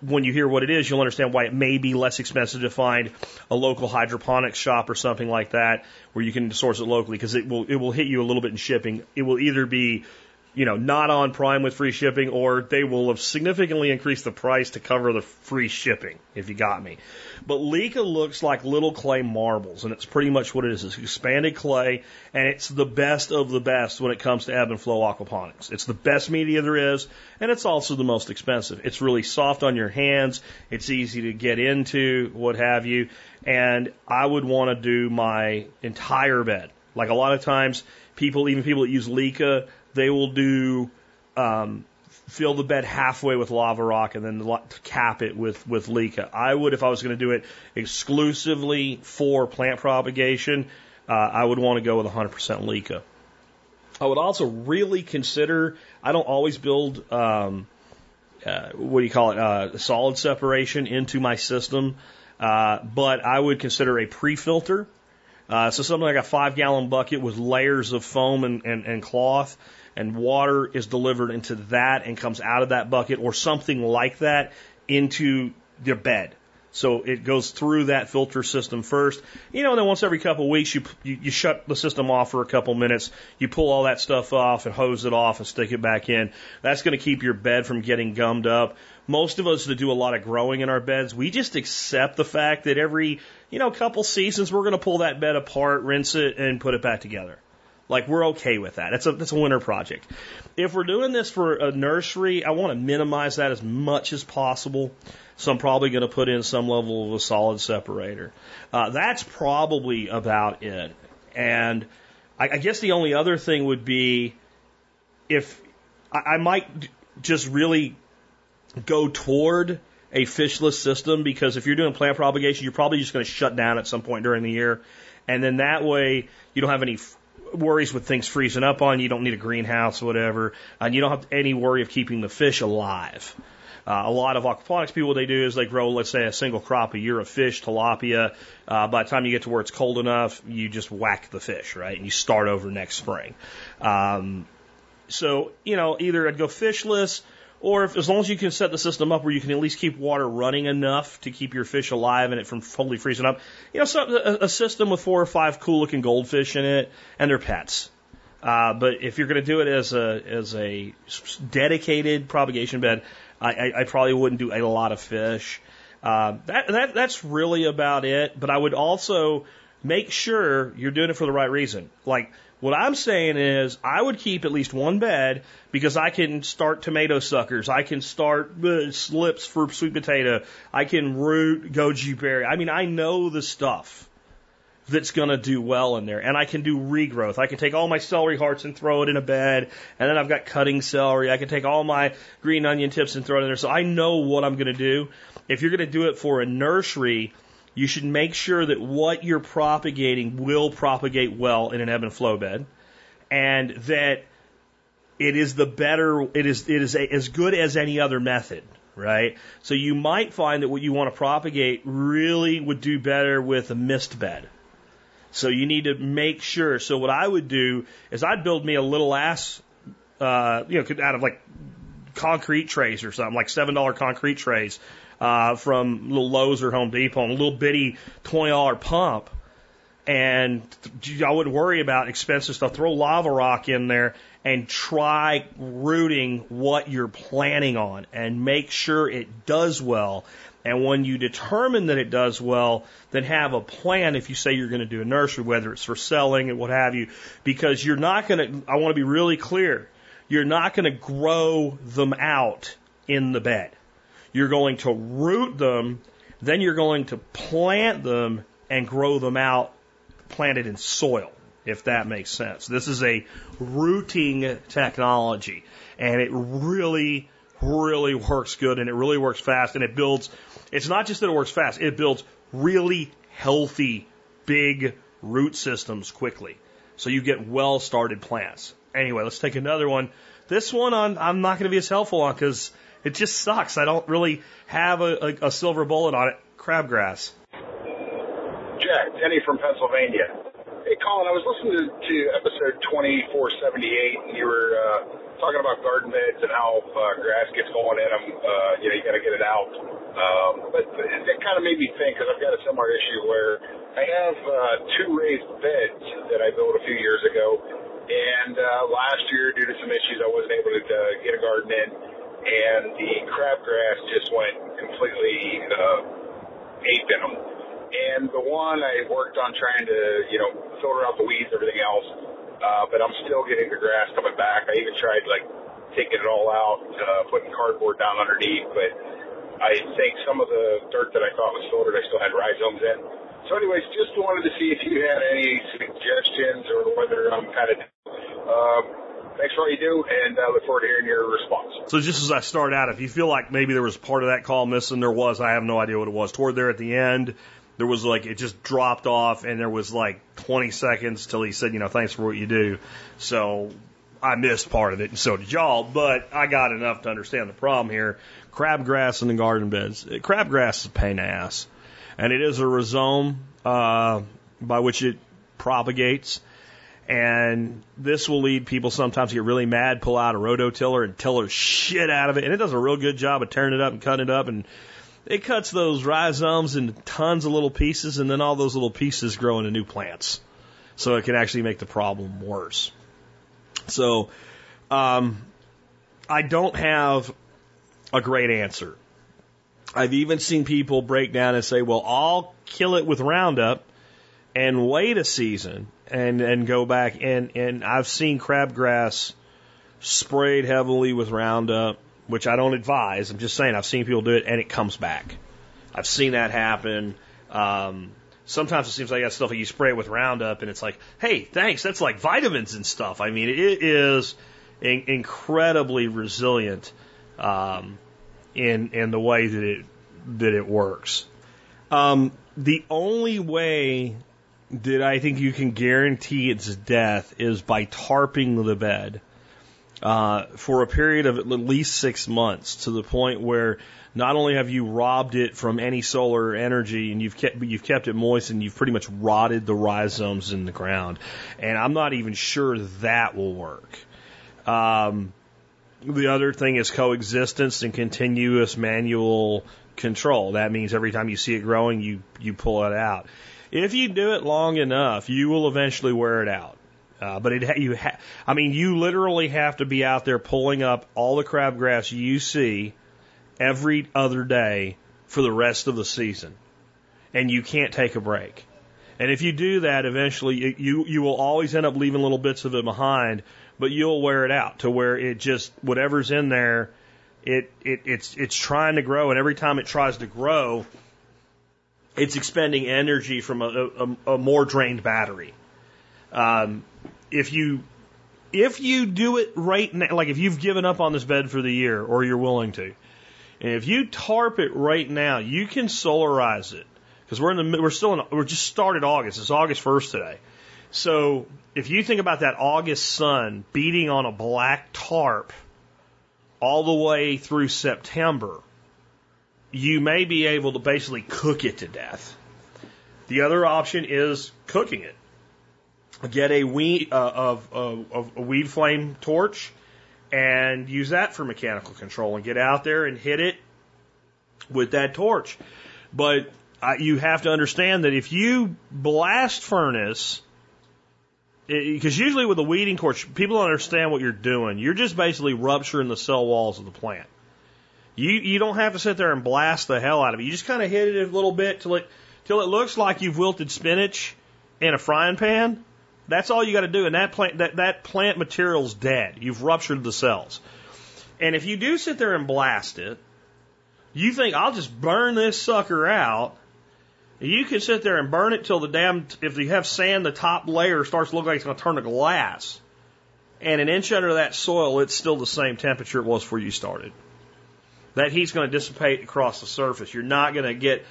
when you hear what it is, you'll understand why it may be less expensive to find a local hydroponics shop or something like that where you can source it locally because it will it will hit you a little bit in shipping. It will either be you know, not on Prime with free shipping, or they will have significantly increased the price to cover the free shipping, if you got me. But Leca looks like little clay marbles, and it's pretty much what it is. It's expanded clay, and it's the best of the best when it comes to ebb and flow aquaponics. It's the best media there is, and it's also the most expensive. It's really soft on your hands, it's easy to get into, what have you, and I would want to do my entire bed. Like a lot of times, people, even people that use Leca, they will do um, fill the bed halfway with lava rock and then cap it with with leca. I would, if I was going to do it exclusively for plant propagation, uh, I would want to go with 100% leca. I would also really consider. I don't always build. Um, uh, what do you call it? Uh, solid separation into my system, uh, but I would consider a pre-filter. Uh, so something like a five gallon bucket with layers of foam and, and, and cloth and water is delivered into that and comes out of that bucket or something like that into your bed. So it goes through that filter system first. You know, and then once every couple of weeks, you, you, you shut the system off for a couple minutes. You pull all that stuff off and hose it off and stick it back in. That's going to keep your bed from getting gummed up. Most of us that do a lot of growing in our beds, we just accept the fact that every, you know, couple seasons, we're going to pull that bed apart, rinse it, and put it back together. Like we're okay with that. It's a that's a winter project. If we're doing this for a nursery, I want to minimize that as much as possible. So I'm probably going to put in some level of a solid separator. Uh, that's probably about it. And I, I guess the only other thing would be if I, I might just really go toward a fishless system because if you're doing plant propagation, you're probably just going to shut down at some point during the year. And then that way you don't have any worries with things freezing up on you. You don't need a greenhouse or whatever. And you don't have any worry of keeping the fish alive. Uh, a lot of aquaponics people, what they do is they grow, let's say, a single crop a year of fish, tilapia. Uh, by the time you get to where it's cold enough, you just whack the fish, right? And you start over next spring. Um, so, you know, either I'd go fishless or if, as long as you can set the system up where you can at least keep water running enough to keep your fish alive and it from fully freezing up, you know, some, a, a system with four or five cool looking goldfish in it and their pets. Uh, but if you're going to do it as a as a dedicated propagation bed, I, I, I probably wouldn't do a lot of fish. Uh, that, that that's really about it. But I would also make sure you're doing it for the right reason. Like what I'm saying is, I would keep at least one bed because I can start tomato suckers. I can start uh, slips for sweet potato. I can root goji berry. I mean, I know the stuff that's going to do well in there. And I can do regrowth. I can take all my celery hearts and throw it in a bed. And then I've got cutting celery. I can take all my green onion tips and throw it in there. So I know what I'm going to do. If you're going to do it for a nursery, you should make sure that what you're propagating will propagate well in an ebb and flow bed, and that it is the better, it is it is a, as good as any other method, right? So you might find that what you want to propagate really would do better with a mist bed. So you need to make sure. So what I would do is I'd build me a little ass, uh, you know, out of like concrete trays or something, like seven dollar concrete trays uh, from little Lowe's or Home Depot, and a little bitty twenty dollar pump. And I wouldn't worry about expensive stuff. Throw lava rock in there and try rooting what you're planning on and make sure it does well. And when you determine that it does well, then have a plan if you say you're going to do a nursery, whether it's for selling and what have you, because you're not going to, I want to be really clear, you're not going to grow them out in the bed. You're going to root them, then you're going to plant them and grow them out planted in soil, if that makes sense. This is a rooting technology, and it really, really works good, and it really works fast, and it builds. It's not just that it works fast; it builds really healthy, big root systems quickly. So you get well started plants. Anyway, let's take another one. This one on, I'm not going to be as helpful on because it just sucks. I don't really have a, a, a silver bullet on it. Crabgrass. Jack, Denny from Pennsylvania. Hey, Colin, I was listening to, to episode 2478, and you were uh, talking about garden beds and how uh, grass gets going in them. Uh, you know, you got to get it out. Um, but it, it kind of made me think, because I've got a similar issue where I have uh, two raised beds that I built a few years ago, and uh, last year, due to some issues, I wasn't able to uh, get a garden in and the crabgrass just went completely uh, ape in them. And the one I worked on trying to, you know, filter out the weeds, everything else, uh, but I'm still getting the grass coming back. I even tried like taking it all out, uh, putting cardboard down underneath, but I think some of the dirt that I thought was filtered, I still had rhizomes in. So, anyways, just wanted to see if you had any suggestions or whether I'm kind of. Uh, thanks for all you do, and I uh, look forward to hearing your response. So just as I start out, if you feel like maybe there was part of that call missing, there was. I have no idea what it was. Toward there at the end, there was like it just dropped off, and there was like 20 seconds till he said, you know, thanks for what you do. So I missed part of it, and so did y'all. But I got enough to understand the problem here. Crabgrass in the garden beds. Crabgrass is a pain in the ass, and it is a rhizome uh, by which it propagates. And this will lead people sometimes to get really mad, pull out a rototiller and tiller shit out of it. And it does a real good job of tearing it up and cutting it up. And it cuts those rhizomes into tons of little pieces. And then all those little pieces grow into new plants. So it can actually make the problem worse. So, um, I don't have a great answer. I've even seen people break down and say, well, I'll kill it with Roundup and wait a season and and go back and and I've seen crabgrass sprayed heavily with Roundup, which I don't advise. I'm just saying I've seen people do it and it comes back. I've seen that happen. Um, sometimes it seems like that stuff like you spray it with Roundup and it's like, hey, thanks. That's like vitamins and stuff. I mean, it is in, incredibly resilient um, in in the way that it that it works. Um, the only way that I think you can guarantee its death is by tarping the bed. uh, for a period of at least six months to the point where not only have you robbed it from any solar energy and you've kept you've kept it moist and you've pretty much rotted the rhizomes in the ground, and I'm not even sure that will work. Um, the other thing is coexistence and continuous manual control. That means every time you see it growing, you you pull it out. If you do it long enough, you will eventually wear it out. Uh, but it you ha- I mean, you literally have to be out there pulling up all the crabgrass you see every other day for the rest of the season, and you can't take a break. And if you do that, eventually you you will always end up leaving little bits of it behind, but you'll wear it out to where it just whatever's in there, it it it's it's trying to grow, and every time it tries to grow, it's expending energy from a, a, a more drained battery. Um, if you if you do it right now, like if you've given up on this bed for the year or you're willing to, and if you tarp it right now, you can solarize it because we're in the we're still in we're just started August. It's August first today. So if you think about that August sun beating on a black tarp all the way through September, you may be able to basically cook it to death. The other option is cooking it get a weed uh, a weed flame torch and use that for mechanical control and get out there and hit it with that torch. But uh, you have to understand that if you blast furnace, because usually with a weeding torch, people don't understand what you're doing. You're just basically rupturing the cell walls of the plant. You you don't have to sit there and blast the hell out of it. You just kind of hit it a little bit till it till it looks like you've wilted spinach in a frying pan that's all you got to do, and that plant that that plant material's dead. You've ruptured the cells. And if you do sit there and blast it, you think I'll just burn this sucker out. You can sit there and burn it till the damn if you have sand, the top layer starts to look like it's going to turn to glass. And an inch under that soil, it's still the same temperature it was before you started. That heat's going to dissipate across the surface. You're not going to get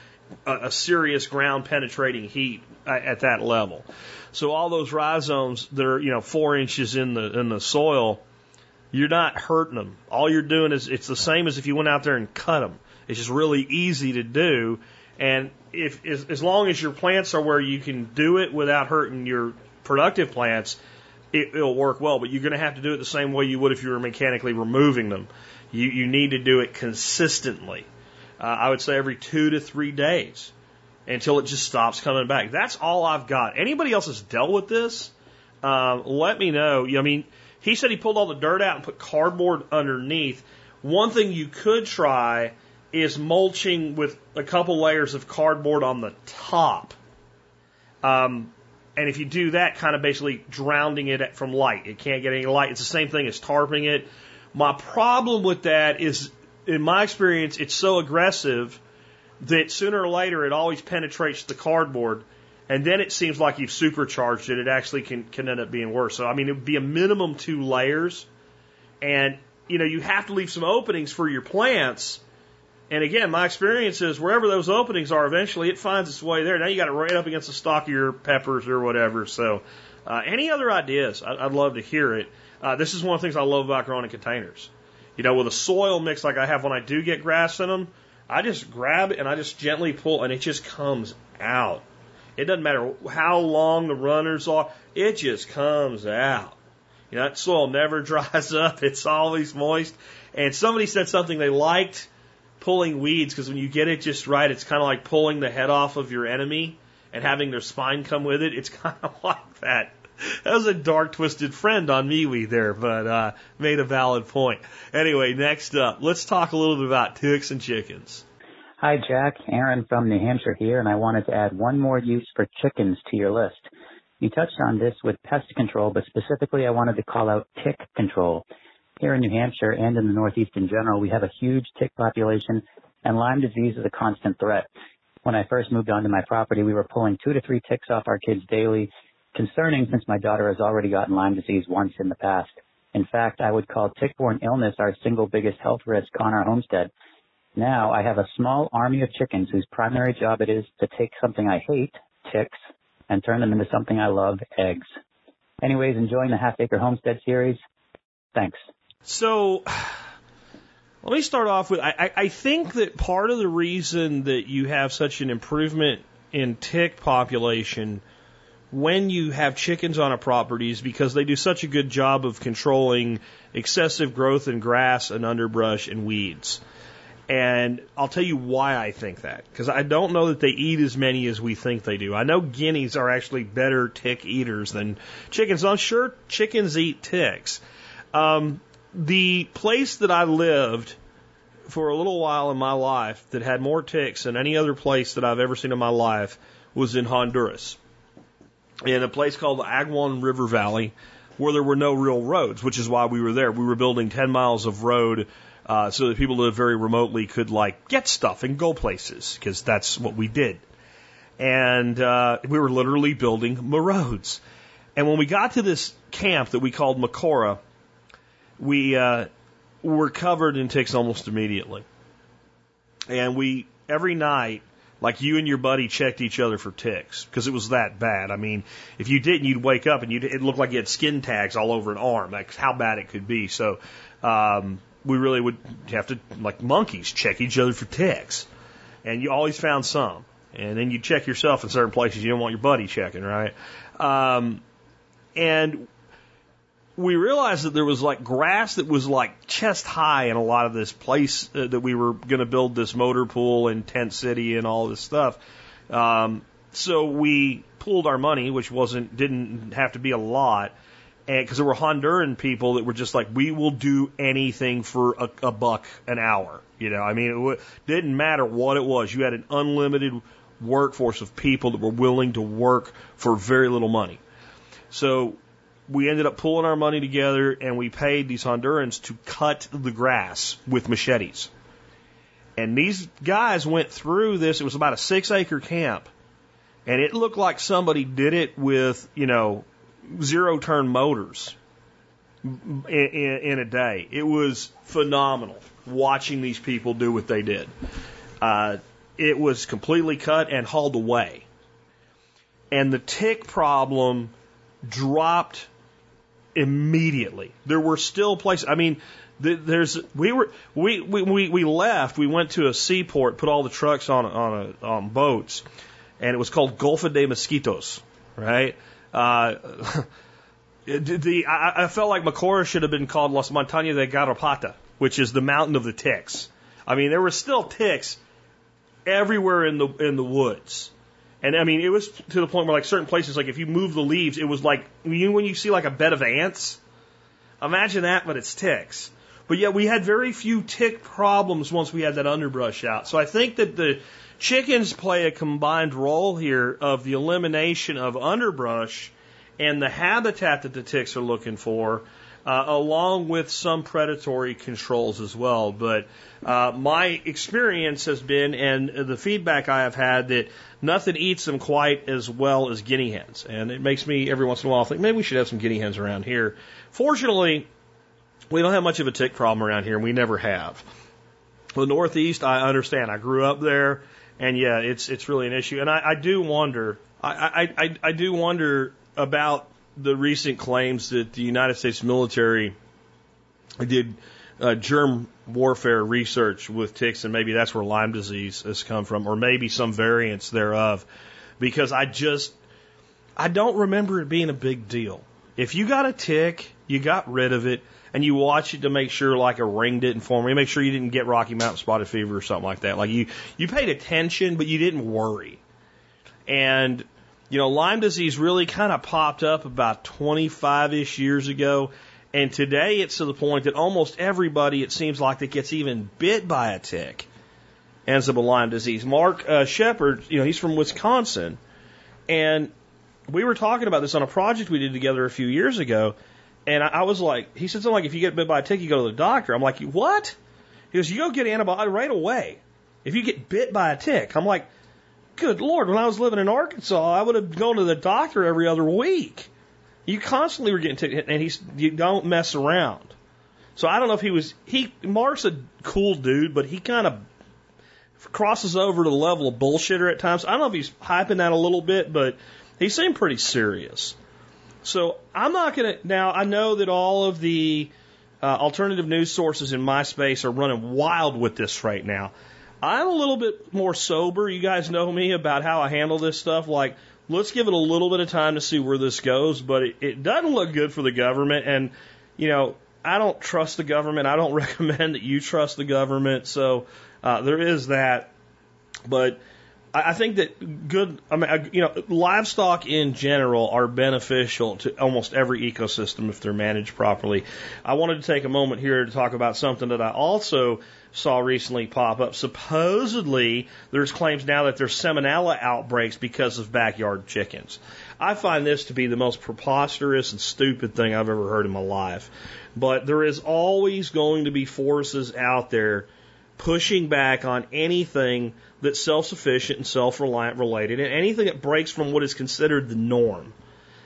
a, a serious ground penetrating heat at, at that level. So all those rhizomes that are, you know, four inches in the in the soil, you're not hurting them. All you're doing is it's the same as if you went out there and cut them. It's just really easy to do. And if as, as long as your plants are where you can do it without hurting your productive plants, it, it'll work well. But you're going to have to do it the same way you would if you were mechanically removing them. You you need to do it consistently. Uh, I would say every two to three days until it just stops coming back. That's all I've got. Anybody else has dealt with this? Um, let me know. I mean, he said he pulled all the dirt out and put cardboard underneath. One thing you could try is mulching with a couple layers of cardboard on the top. Um, and if you do that, kind of basically drowning it from light. It can't get any light. It's the same thing as tarping it. My problem with that is, in my experience, it's so aggressive that sooner or later it always penetrates the cardboard, and then it seems like you've supercharged it. It actually can can end up being worse. So I mean, it would be a minimum two layers, and you know you have to leave some openings for your plants. And again, my experience is wherever those openings are, eventually it finds its way there. Now you got it right up against the stalk of your peppers or whatever. So, uh, any other ideas? I'd, I'd love to hear it. Uh, this is one of the things I love about growing in containers. You know, with a soil mix like I have when I do get grass in them, I just grab it and I just gently pull and it just comes out. It doesn't matter how long the runners are, it just comes out. You know, that soil never dries up. It's always moist. And somebody said something they liked pulling weeds because when you get it just right, it's kind of like pulling the head off of your enemy and having their spine come with it. It's kind of like that. That was a dark, twisted friend on MeWe there, but uh, made a valid point. Anyway, next up, let's talk a little bit about ticks and chickens. Hi, Jack. Aaron from New Hampshire here, and I wanted to add one more use for chickens to your list. You touched on this with pest control, but specifically I wanted to call out tick control. Here in New Hampshire and in the Northeast in general, we have a huge tick population, and Lyme disease is a constant threat. When I first moved onto my property, we were pulling two to three ticks off our kids daily, concerning since my daughter has already gotten Lyme disease once in the past. In fact, I would call tick-borne illness our single biggest health risk on our homestead. Now I have a small army of chickens whose primary job it is to take something I hate, ticks, and turn them into something I love, eggs. Anyways, enjoying the Half Acre Homestead series? Thanks. So let me start off with I, I think that part of the reason that you have such an improvement in tick population when you have chickens on a property is because they do such a good job of controlling excessive growth in grass and underbrush and weeds. And I'll tell you why I think that. Because I don't know that they eat as many as we think they do. I know guineas are actually better tick eaters than chickens. I'm sure chickens eat ticks. Um, the place that I lived for a little while in my life that had more ticks than any other place that I've ever seen in my life was in Honduras. In a place called the River Valley, where there were no real roads, which is why we were there. We were building 10 miles of road uh, so that people that live very remotely could like get stuff and go places because that's what we did. And uh, we were literally building roads. And when we got to this camp that we called Makora, we uh, were covered in ticks almost immediately. And we every night, like you and your buddy checked each other for ticks because it was that bad. I mean, if you didn't, you'd wake up and you'd, it looked like you had skin tags all over an arm. That's how bad it could be. So um, we really would have to, like monkeys, check each other for ticks. And you always found some. And then you check yourself in certain places you don't want your buddy checking, right? Um, and we realized that there was like grass that was like chest high in a lot of this place uh, that we were going to build this motor pool and tent city and all this stuff. Um, so we pooled our money, which wasn't didn't have to be a lot, and because there were Honduran people that were just like, we will do anything for a, a buck an hour. You know, I mean, it w- didn't matter what it was. You had an unlimited workforce of people that were willing to work for very little money. So we ended up pulling our money together and we paid these Hondurans to cut the grass with machetes. And these guys went through this. It was about a six acre camp. And it looked like somebody did it with, you know, zero turn motors in, in, in, a day. It was phenomenal watching these people do what they did. Uh, it was completely cut and hauled away. And the tick problem dropped immediately. There were still places. I mean, there's we were we, we we left. We went to a seaport, put all the trucks on on a, on boats, and it was called Golfo de Mosquitos, right? Uh, the I, I felt like Makora should have been called Las Montañas de Garrapata, which is the mountain of the ticks. I mean, there were still ticks everywhere in the in the woods. And I mean, it was to the point where like certain places, like if you move the leaves, it was like you know when you see like a bed of ants. Imagine that, but it's ticks. But yet we had very few tick problems once we had that underbrush out. So I think that the chickens play a combined role here of the elimination of underbrush and the habitat that the ticks are looking for, uh, along with some predatory controls as well. But uh, my experience has been, and the feedback I have had, that nothing eats them quite as well as guinea hens. And it makes me every once in a while think maybe we should have some guinea hens around here. Fortunately, we don't have much of a tick problem around here, and we never have. The Northeast, I understand. I grew up there, and yeah, it's it's really an issue. And I, I do wonder, I, I, I do wonder about the recent claims that the United States military did uh, germ warfare research with ticks, and maybe that's where Lyme disease has come from, or maybe some variants thereof. Because I just, I don't remember it being a big deal. If you got a tick, you got rid of it, and you watch it to make sure like a ring didn't form. You make sure you didn't get Rocky Mountain spotted fever or something like that. Like you, you paid attention, but you didn't worry. And you know, Lyme disease really kind of popped up about 25 ish years ago. And today it's to the point that almost everybody, it seems like, that gets even bit by a tick ends up with Lyme disease. Mark uh, Shepard, you know, he's from Wisconsin. And we were talking about this on a project we did together a few years ago. And I, I was like, he said something like, if you get bit by a tick, you go to the doctor. I'm like, what? He goes, you go get antibiotic right away. If you get bit by a tick, I'm like, good lord, when I was living in Arkansas, I would have gone to the doctor every other week. You constantly were getting tick, and he's, you don't mess around. So I don't know if he was, he, Mark's a cool dude, but he kind of crosses over to the level of bullshitter at times. I don't know if he's hyping that a little bit, but he seemed pretty serious. So I'm not going to, now I know that all of the Uh, alternative news sources in my space are running wild with this right now. I'm a little bit more sober. You guys know me about how I handle this stuff. Like, let's give it a little bit of time to see where this goes, but it, it doesn't look good for the government. And, you know, I don't trust the government. I don't recommend that you trust the government. So uh, there is that. But I, I think that good, I mean, I, you know, livestock in general are beneficial to almost every ecosystem if they're managed properly. I wanted to take a moment here to talk about something that I also saw recently pop up. Supposedly, there's claims now that there's salmonella outbreaks because of backyard chickens. I find this to be the most preposterous and stupid thing I've ever heard in my life. But there is always going to be forces out there pushing back on anything that's self sufficient and self reliant related and anything that breaks from what is considered the norm.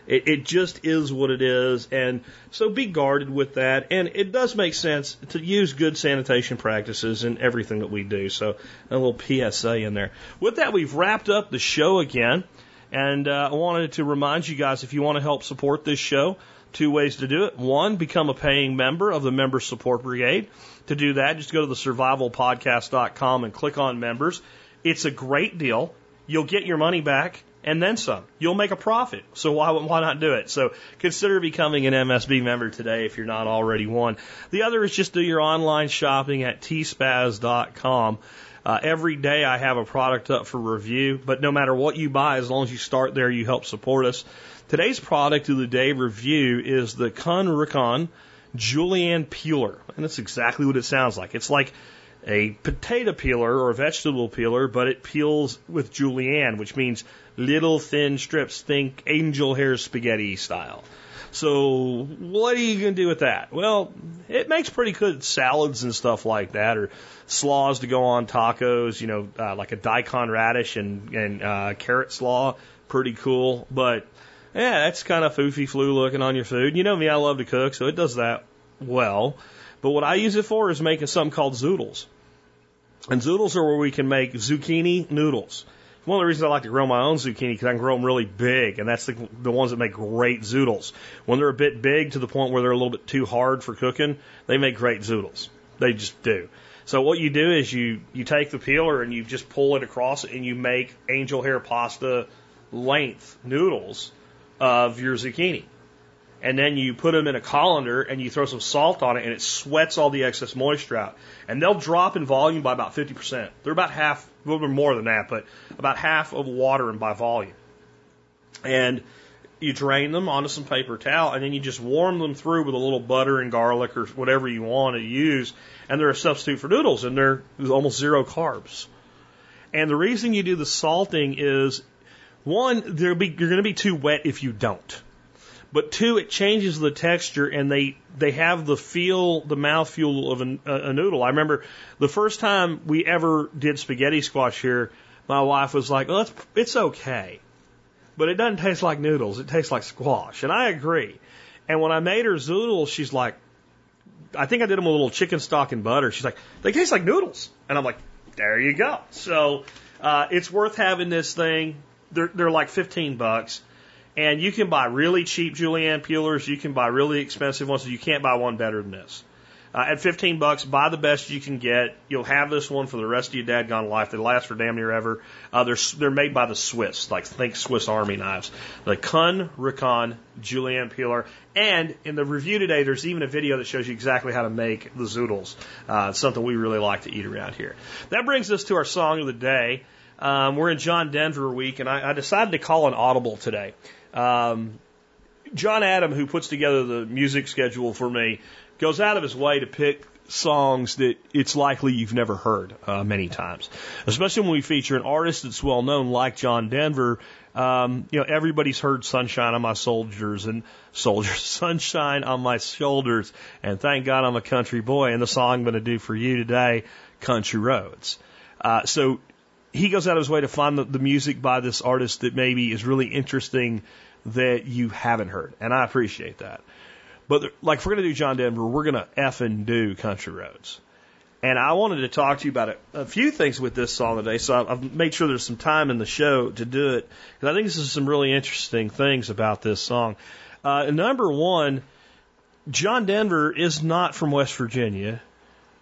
It, it just is what it is. And so be guarded with that. And it does make sense to use good sanitation practices in everything that we do. So a little PSA in there. With that, we've wrapped up the show again. And uh, I wanted to remind you guys if you want to help support this show, two ways to do it. One, become a paying member of the Member Support Brigade. To do that, just go to the survivalpodcast.com and click on members. It's a great deal. You'll get your money back and then some. You'll make a profit. So why, why not do it? So consider becoming an MSB member today if you're not already one. The other is just do your online shopping at tspaz.com. Uh, every day I have a product up for review, but no matter what you buy, as long as you start there, you help support us. Today's product of the day review is the Kuhn Rikon Julienne Peeler. And that's exactly what it sounds like. It's like a potato peeler or a vegetable peeler, but it peels with julienne, which means little thin strips. Think angel hair spaghetti style. So what are you going to do with that? Well, it makes pretty good salads and stuff like that, or slaws to go on tacos. You know, uh, like a daikon radish and and uh, carrot slaw, pretty cool. But yeah, that's kind of foofy flu looking on your food. You know me, I love to cook, so it does that well. But what I use it for is making something called zoodles. And zoodles are where we can make zucchini noodles. One of the reasons I like to grow my own zucchini because I can grow them really big, and that's the, the ones that make great zoodles. When they're a bit big to the point where they're a little bit too hard for cooking, they make great zoodles. They just do. So what you do is you you take the peeler and you just pull it across and you make angel hair pasta length noodles of your zucchini and then you put them in a colander and you throw some salt on it and it sweats all the excess moisture out. And they'll drop in volume by about 50%. They're about half, a little bit more than that, but about half of water and by volume. And you drain them onto some paper towel and then you just warm them through with a little butter and garlic or whatever you want to use. And they're a substitute for noodles and they're almost zero carbs. And the reason you do the salting is one, there'll be, you're going to be too wet if you don't. But two, it changes the texture and they, they have the feel, the mouth feel of a, a noodle. I remember the first time we ever did spaghetti squash here, my wife was like, well, it's, it's okay. But it doesn't taste like noodles. It tastes like squash. And I agree. And when I made her zoodles, she's like, I think I did them with a little chicken stock and butter. She's like, they taste like noodles. And I'm like, there you go. So, uh, it's worth having this thing. They're, they're like 15 bucks. And you can buy really cheap julienne peelers. You can buy really expensive ones. You can't buy one better than this. Uh, at 15 bucks, buy the best you can get. You'll have this one for the rest of your dadgone life. They last for damn near ever. Uh, they're, they're made by the Swiss, like think Swiss Army knives. The Kuhn Rikon Julienne Peeler. And in the review today, there's even a video that shows you exactly how to make the zoodles. Uh, something we really like to eat around here. That brings us to our song of the day. Um, we're in John Denver week, and I, I decided to call an audible today. Um, John Adam, who puts together the music schedule for me, goes out of his way to pick songs that it's likely you've never heard uh, many times, especially when we feature an artist that's well known like John Denver. Um, you know, everybody's heard "Sunshine on My Soldiers" and "Soldiers Sunshine on My Shoulders," and thank God I'm a country boy. And the song I'm going to do for you today, "Country Roads." Uh, so he goes out of his way to find the, the music by this artist that maybe is really interesting that you haven't heard, and I appreciate that. But like, if we're to do John Denver, we're to F and do Country Roads. And I wanted to talk to you about a, a few things with this song today, so I've made sure there's some time in the show to do it. Because I think this is some really interesting things about this song. Uh, number one, John Denver is not from West Virginia,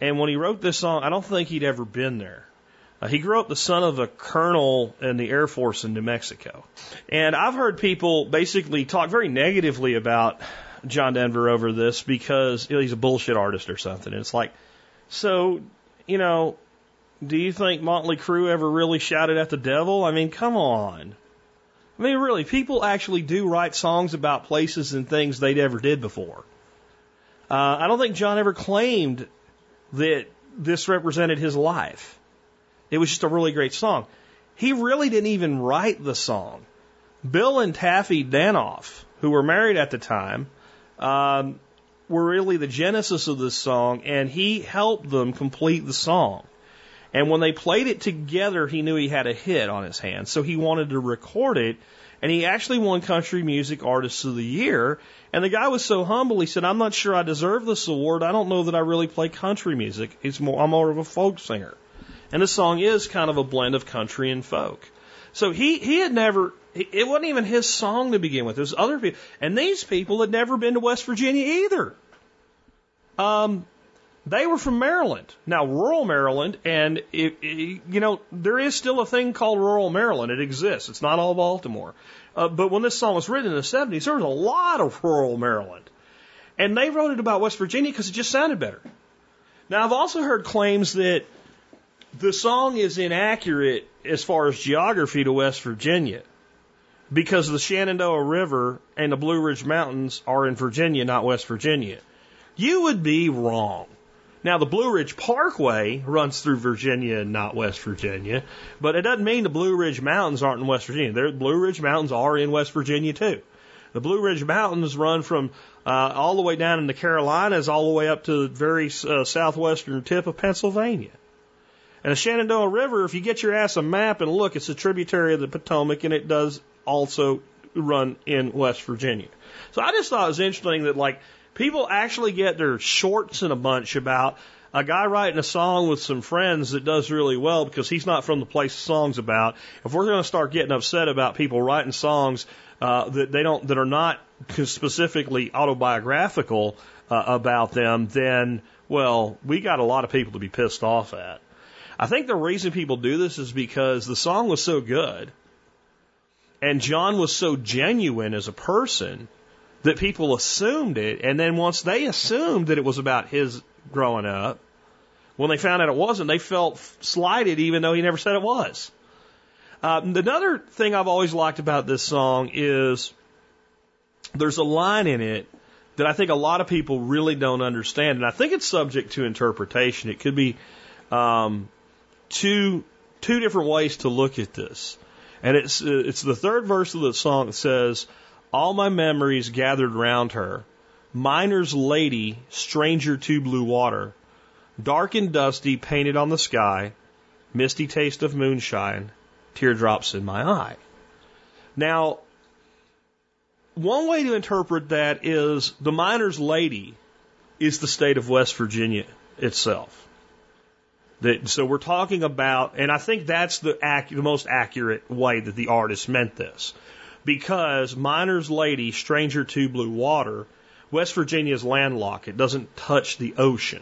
and when he wrote this song, I don't think he'd ever been there. Uh, he grew up the son of a colonel in the Air Force in New Mexico. And I've heard people basically talk very negatively about John Denver over this because you know, he's a bullshit artist or something. And it's like, so, you know, do you think Motley Crue ever really shouted at the devil? I mean, come on. I mean, really, people actually do write songs about places and things they'd never did before. Uh, I don't think John ever claimed that this represented his life. It was just a really great song. He really didn't even write the song. Bill and Taffy Danoff, who were married at the time, um, were really the genesis of this song, and he helped them complete the song. And when they played it together, he knew he had a hit on his hands, so he wanted to record it. And he actually won Country Music Artist of the Year. And the guy was so humble, he said, I'm not sure I deserve this award. I don't know that I really play country music. It's more, I'm more of a folk singer. And the song is kind of a blend of country and folk. So he, he had never, it wasn't even his song to begin with. It was other people. And these people had never been to West Virginia either. Um, they were from Maryland. Now, rural Maryland, and it, it, you know, there is still a thing called rural Maryland. It exists. It's not all Baltimore. Uh, but when this song was written in the 70s, there was a lot of rural Maryland. And they wrote it about West Virginia because it just sounded better. Now, I've also heard claims that the song is inaccurate as far as geography to West Virginia because the Shenandoah River and the Blue Ridge Mountains are in Virginia, not West Virginia. You would be wrong. Now, the Blue Ridge Parkway runs through Virginia and not West Virginia, but it doesn't mean the Blue Ridge Mountains aren't in West Virginia. The Blue Ridge Mountains are in West Virginia too. The Blue Ridge Mountains run from uh, all the way down in the Carolinas all the way up to the very uh, southwestern tip of Pennsylvania. And the Shenandoah River, if you get your ass a map and look, it's a tributary of the Potomac, and it does also run in West Virginia. So I just thought it was interesting that like people actually get their shorts in a bunch about a guy writing a song with some friends that does really well because he's not from the place the song's about. If we're going to start getting upset about people writing songs uh, that they don't that are not specifically autobiographical uh, about them, then well, we got a lot of people to be pissed off at. I think the reason people do this is because the song was so good and John was so genuine as a person that people assumed it. And then once they assumed that it was about his growing up, when they found out it wasn't, they felt slighted even though he never said it was. Uh, another thing I've always liked about this song is there's a line in it that I think a lot of people really don't understand, and I think it's subject to interpretation. It could be um, two two different ways to look at this. And it's uh, it's the third verse of the song that says, "All my memories gathered round her, miner's lady, stranger to blue water, dark and dusty, painted on the sky, misty taste of moonshine, teardrops in my eye." Now, one way to interpret that is the miner's lady is the state of West Virginia itself. That, so we're talking about, and I think that's the, ac- the most accurate way that the artist meant this. Because Miner's Lady, Stranger to Blue Water, West Virginia is landlocked. It doesn't touch the ocean.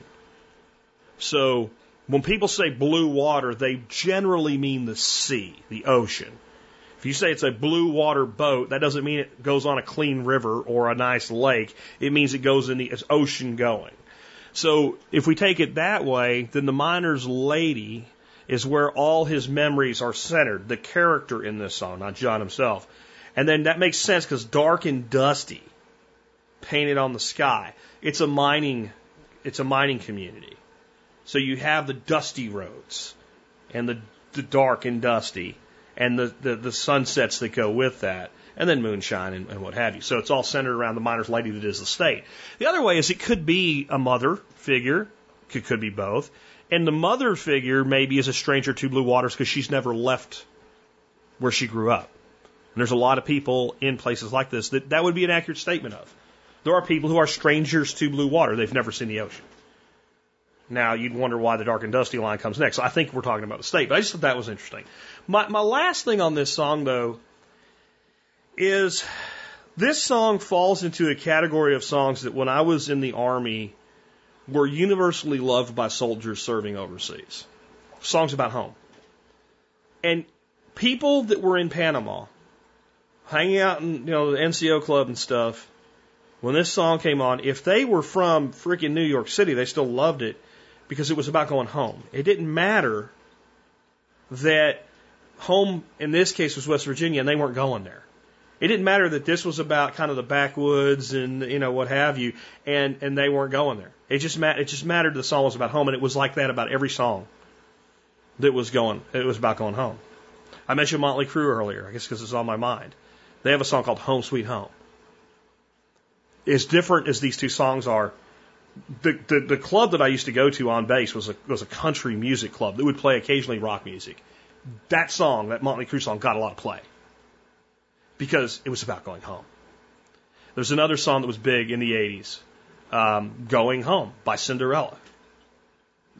So when people say blue water, they generally mean the sea, the ocean. If you say it's a blue water boat, that doesn't mean it goes on a clean river or a nice lake. It means it goes in the ocean going. So if we take it that way, then the miner's lady is where all his memories are centered, the character in this song, not John himself. And then that makes sense because dark and dusty, painted on the sky. It's a mining, it's a mining community. So you have the dusty roads and the, the dark and dusty and the, the, the sunsets that go with that and then moonshine and, and what have you. So it's all centered around the miner's lady that is the state. The other way is it could be a mother figure, it could be both, and the mother figure maybe is a stranger to blue waters because she's never left where she grew up. And there's a lot of people in places like this that that would be an accurate statement of. There are people who are strangers to blue water. They've never seen the ocean. Now, you'd wonder why the dark and dusty line comes next. So I think we're talking about the state, but I just thought that was interesting. My, my last thing on this song, though, is This song falls into a category of songs that when I was in the Army were universally loved by soldiers serving overseas. Songs about home. And people that were in Panama, hanging out in you know the NCO club and stuff, when this song came on, if they were from freaking New York City, they still loved it because it was about going home. It didn't matter that home in this case was West Virginia and they weren't going there. It didn't matter that this was about kind of the backwoods and you know what have you, and and they weren't going there. It just ma- it just mattered the song was about home, and it was like that about every song that was going. It was about going home. I mentioned Motley Crue earlier, I guess because it's on my mind. They have a song called Home Sweet Home. As different as these two songs are, the, the, the club that I used to go to on base was a, was a country music club that would play occasionally rock music. That song, that Motley Crue song, got a lot of play because it was about going home. There's another song that was big in the 80s, um, Going Home by Cinderella.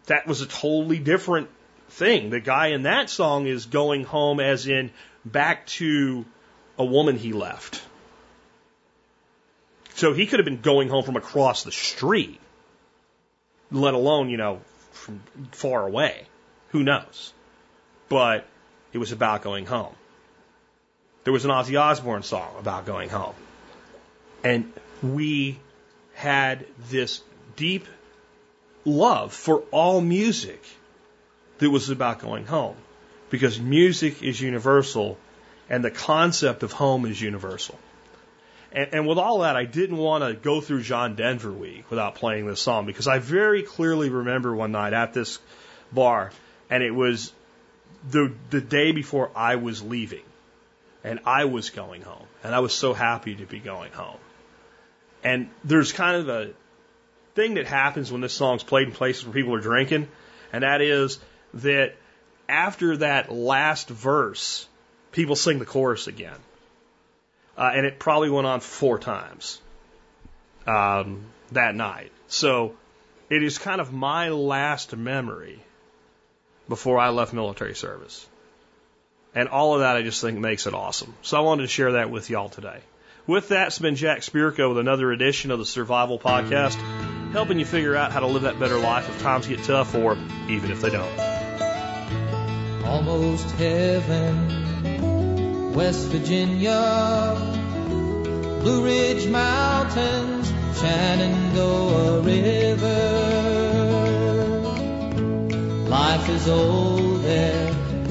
That was a totally different thing. The guy in that song is going home as in back to a woman he left. So he could have been going home from across the street, let alone, you know, from far away. Who knows? But it was about going home. There was an Ozzy Osbourne song about going home. And we had this deep love for all music that was about going home. Because music is universal and the concept of home is universal. And, and with all that, I didn't want to go through John Denver week without playing this song because I very clearly remember one night at this bar and it was the, the day before I was leaving and I was going home and I was so happy to be going home. And there's kind of a thing that happens when this song's played in places where people are drinking, and that is that after that last verse, people sing the chorus again. Uh, and it probably went on four times um, that night. So it is kind of my last memory before I left military service. And all of that I just think makes it awesome. So I wanted to share that with y'all today. With that, it's been Jack Spirko with another edition of the Survival Podcast, helping you figure out how to live that better life if times get tough or even if they don't. Almost heaven, West Virginia, Blue Ridge Mountains, Shenandoah River. Life is old there,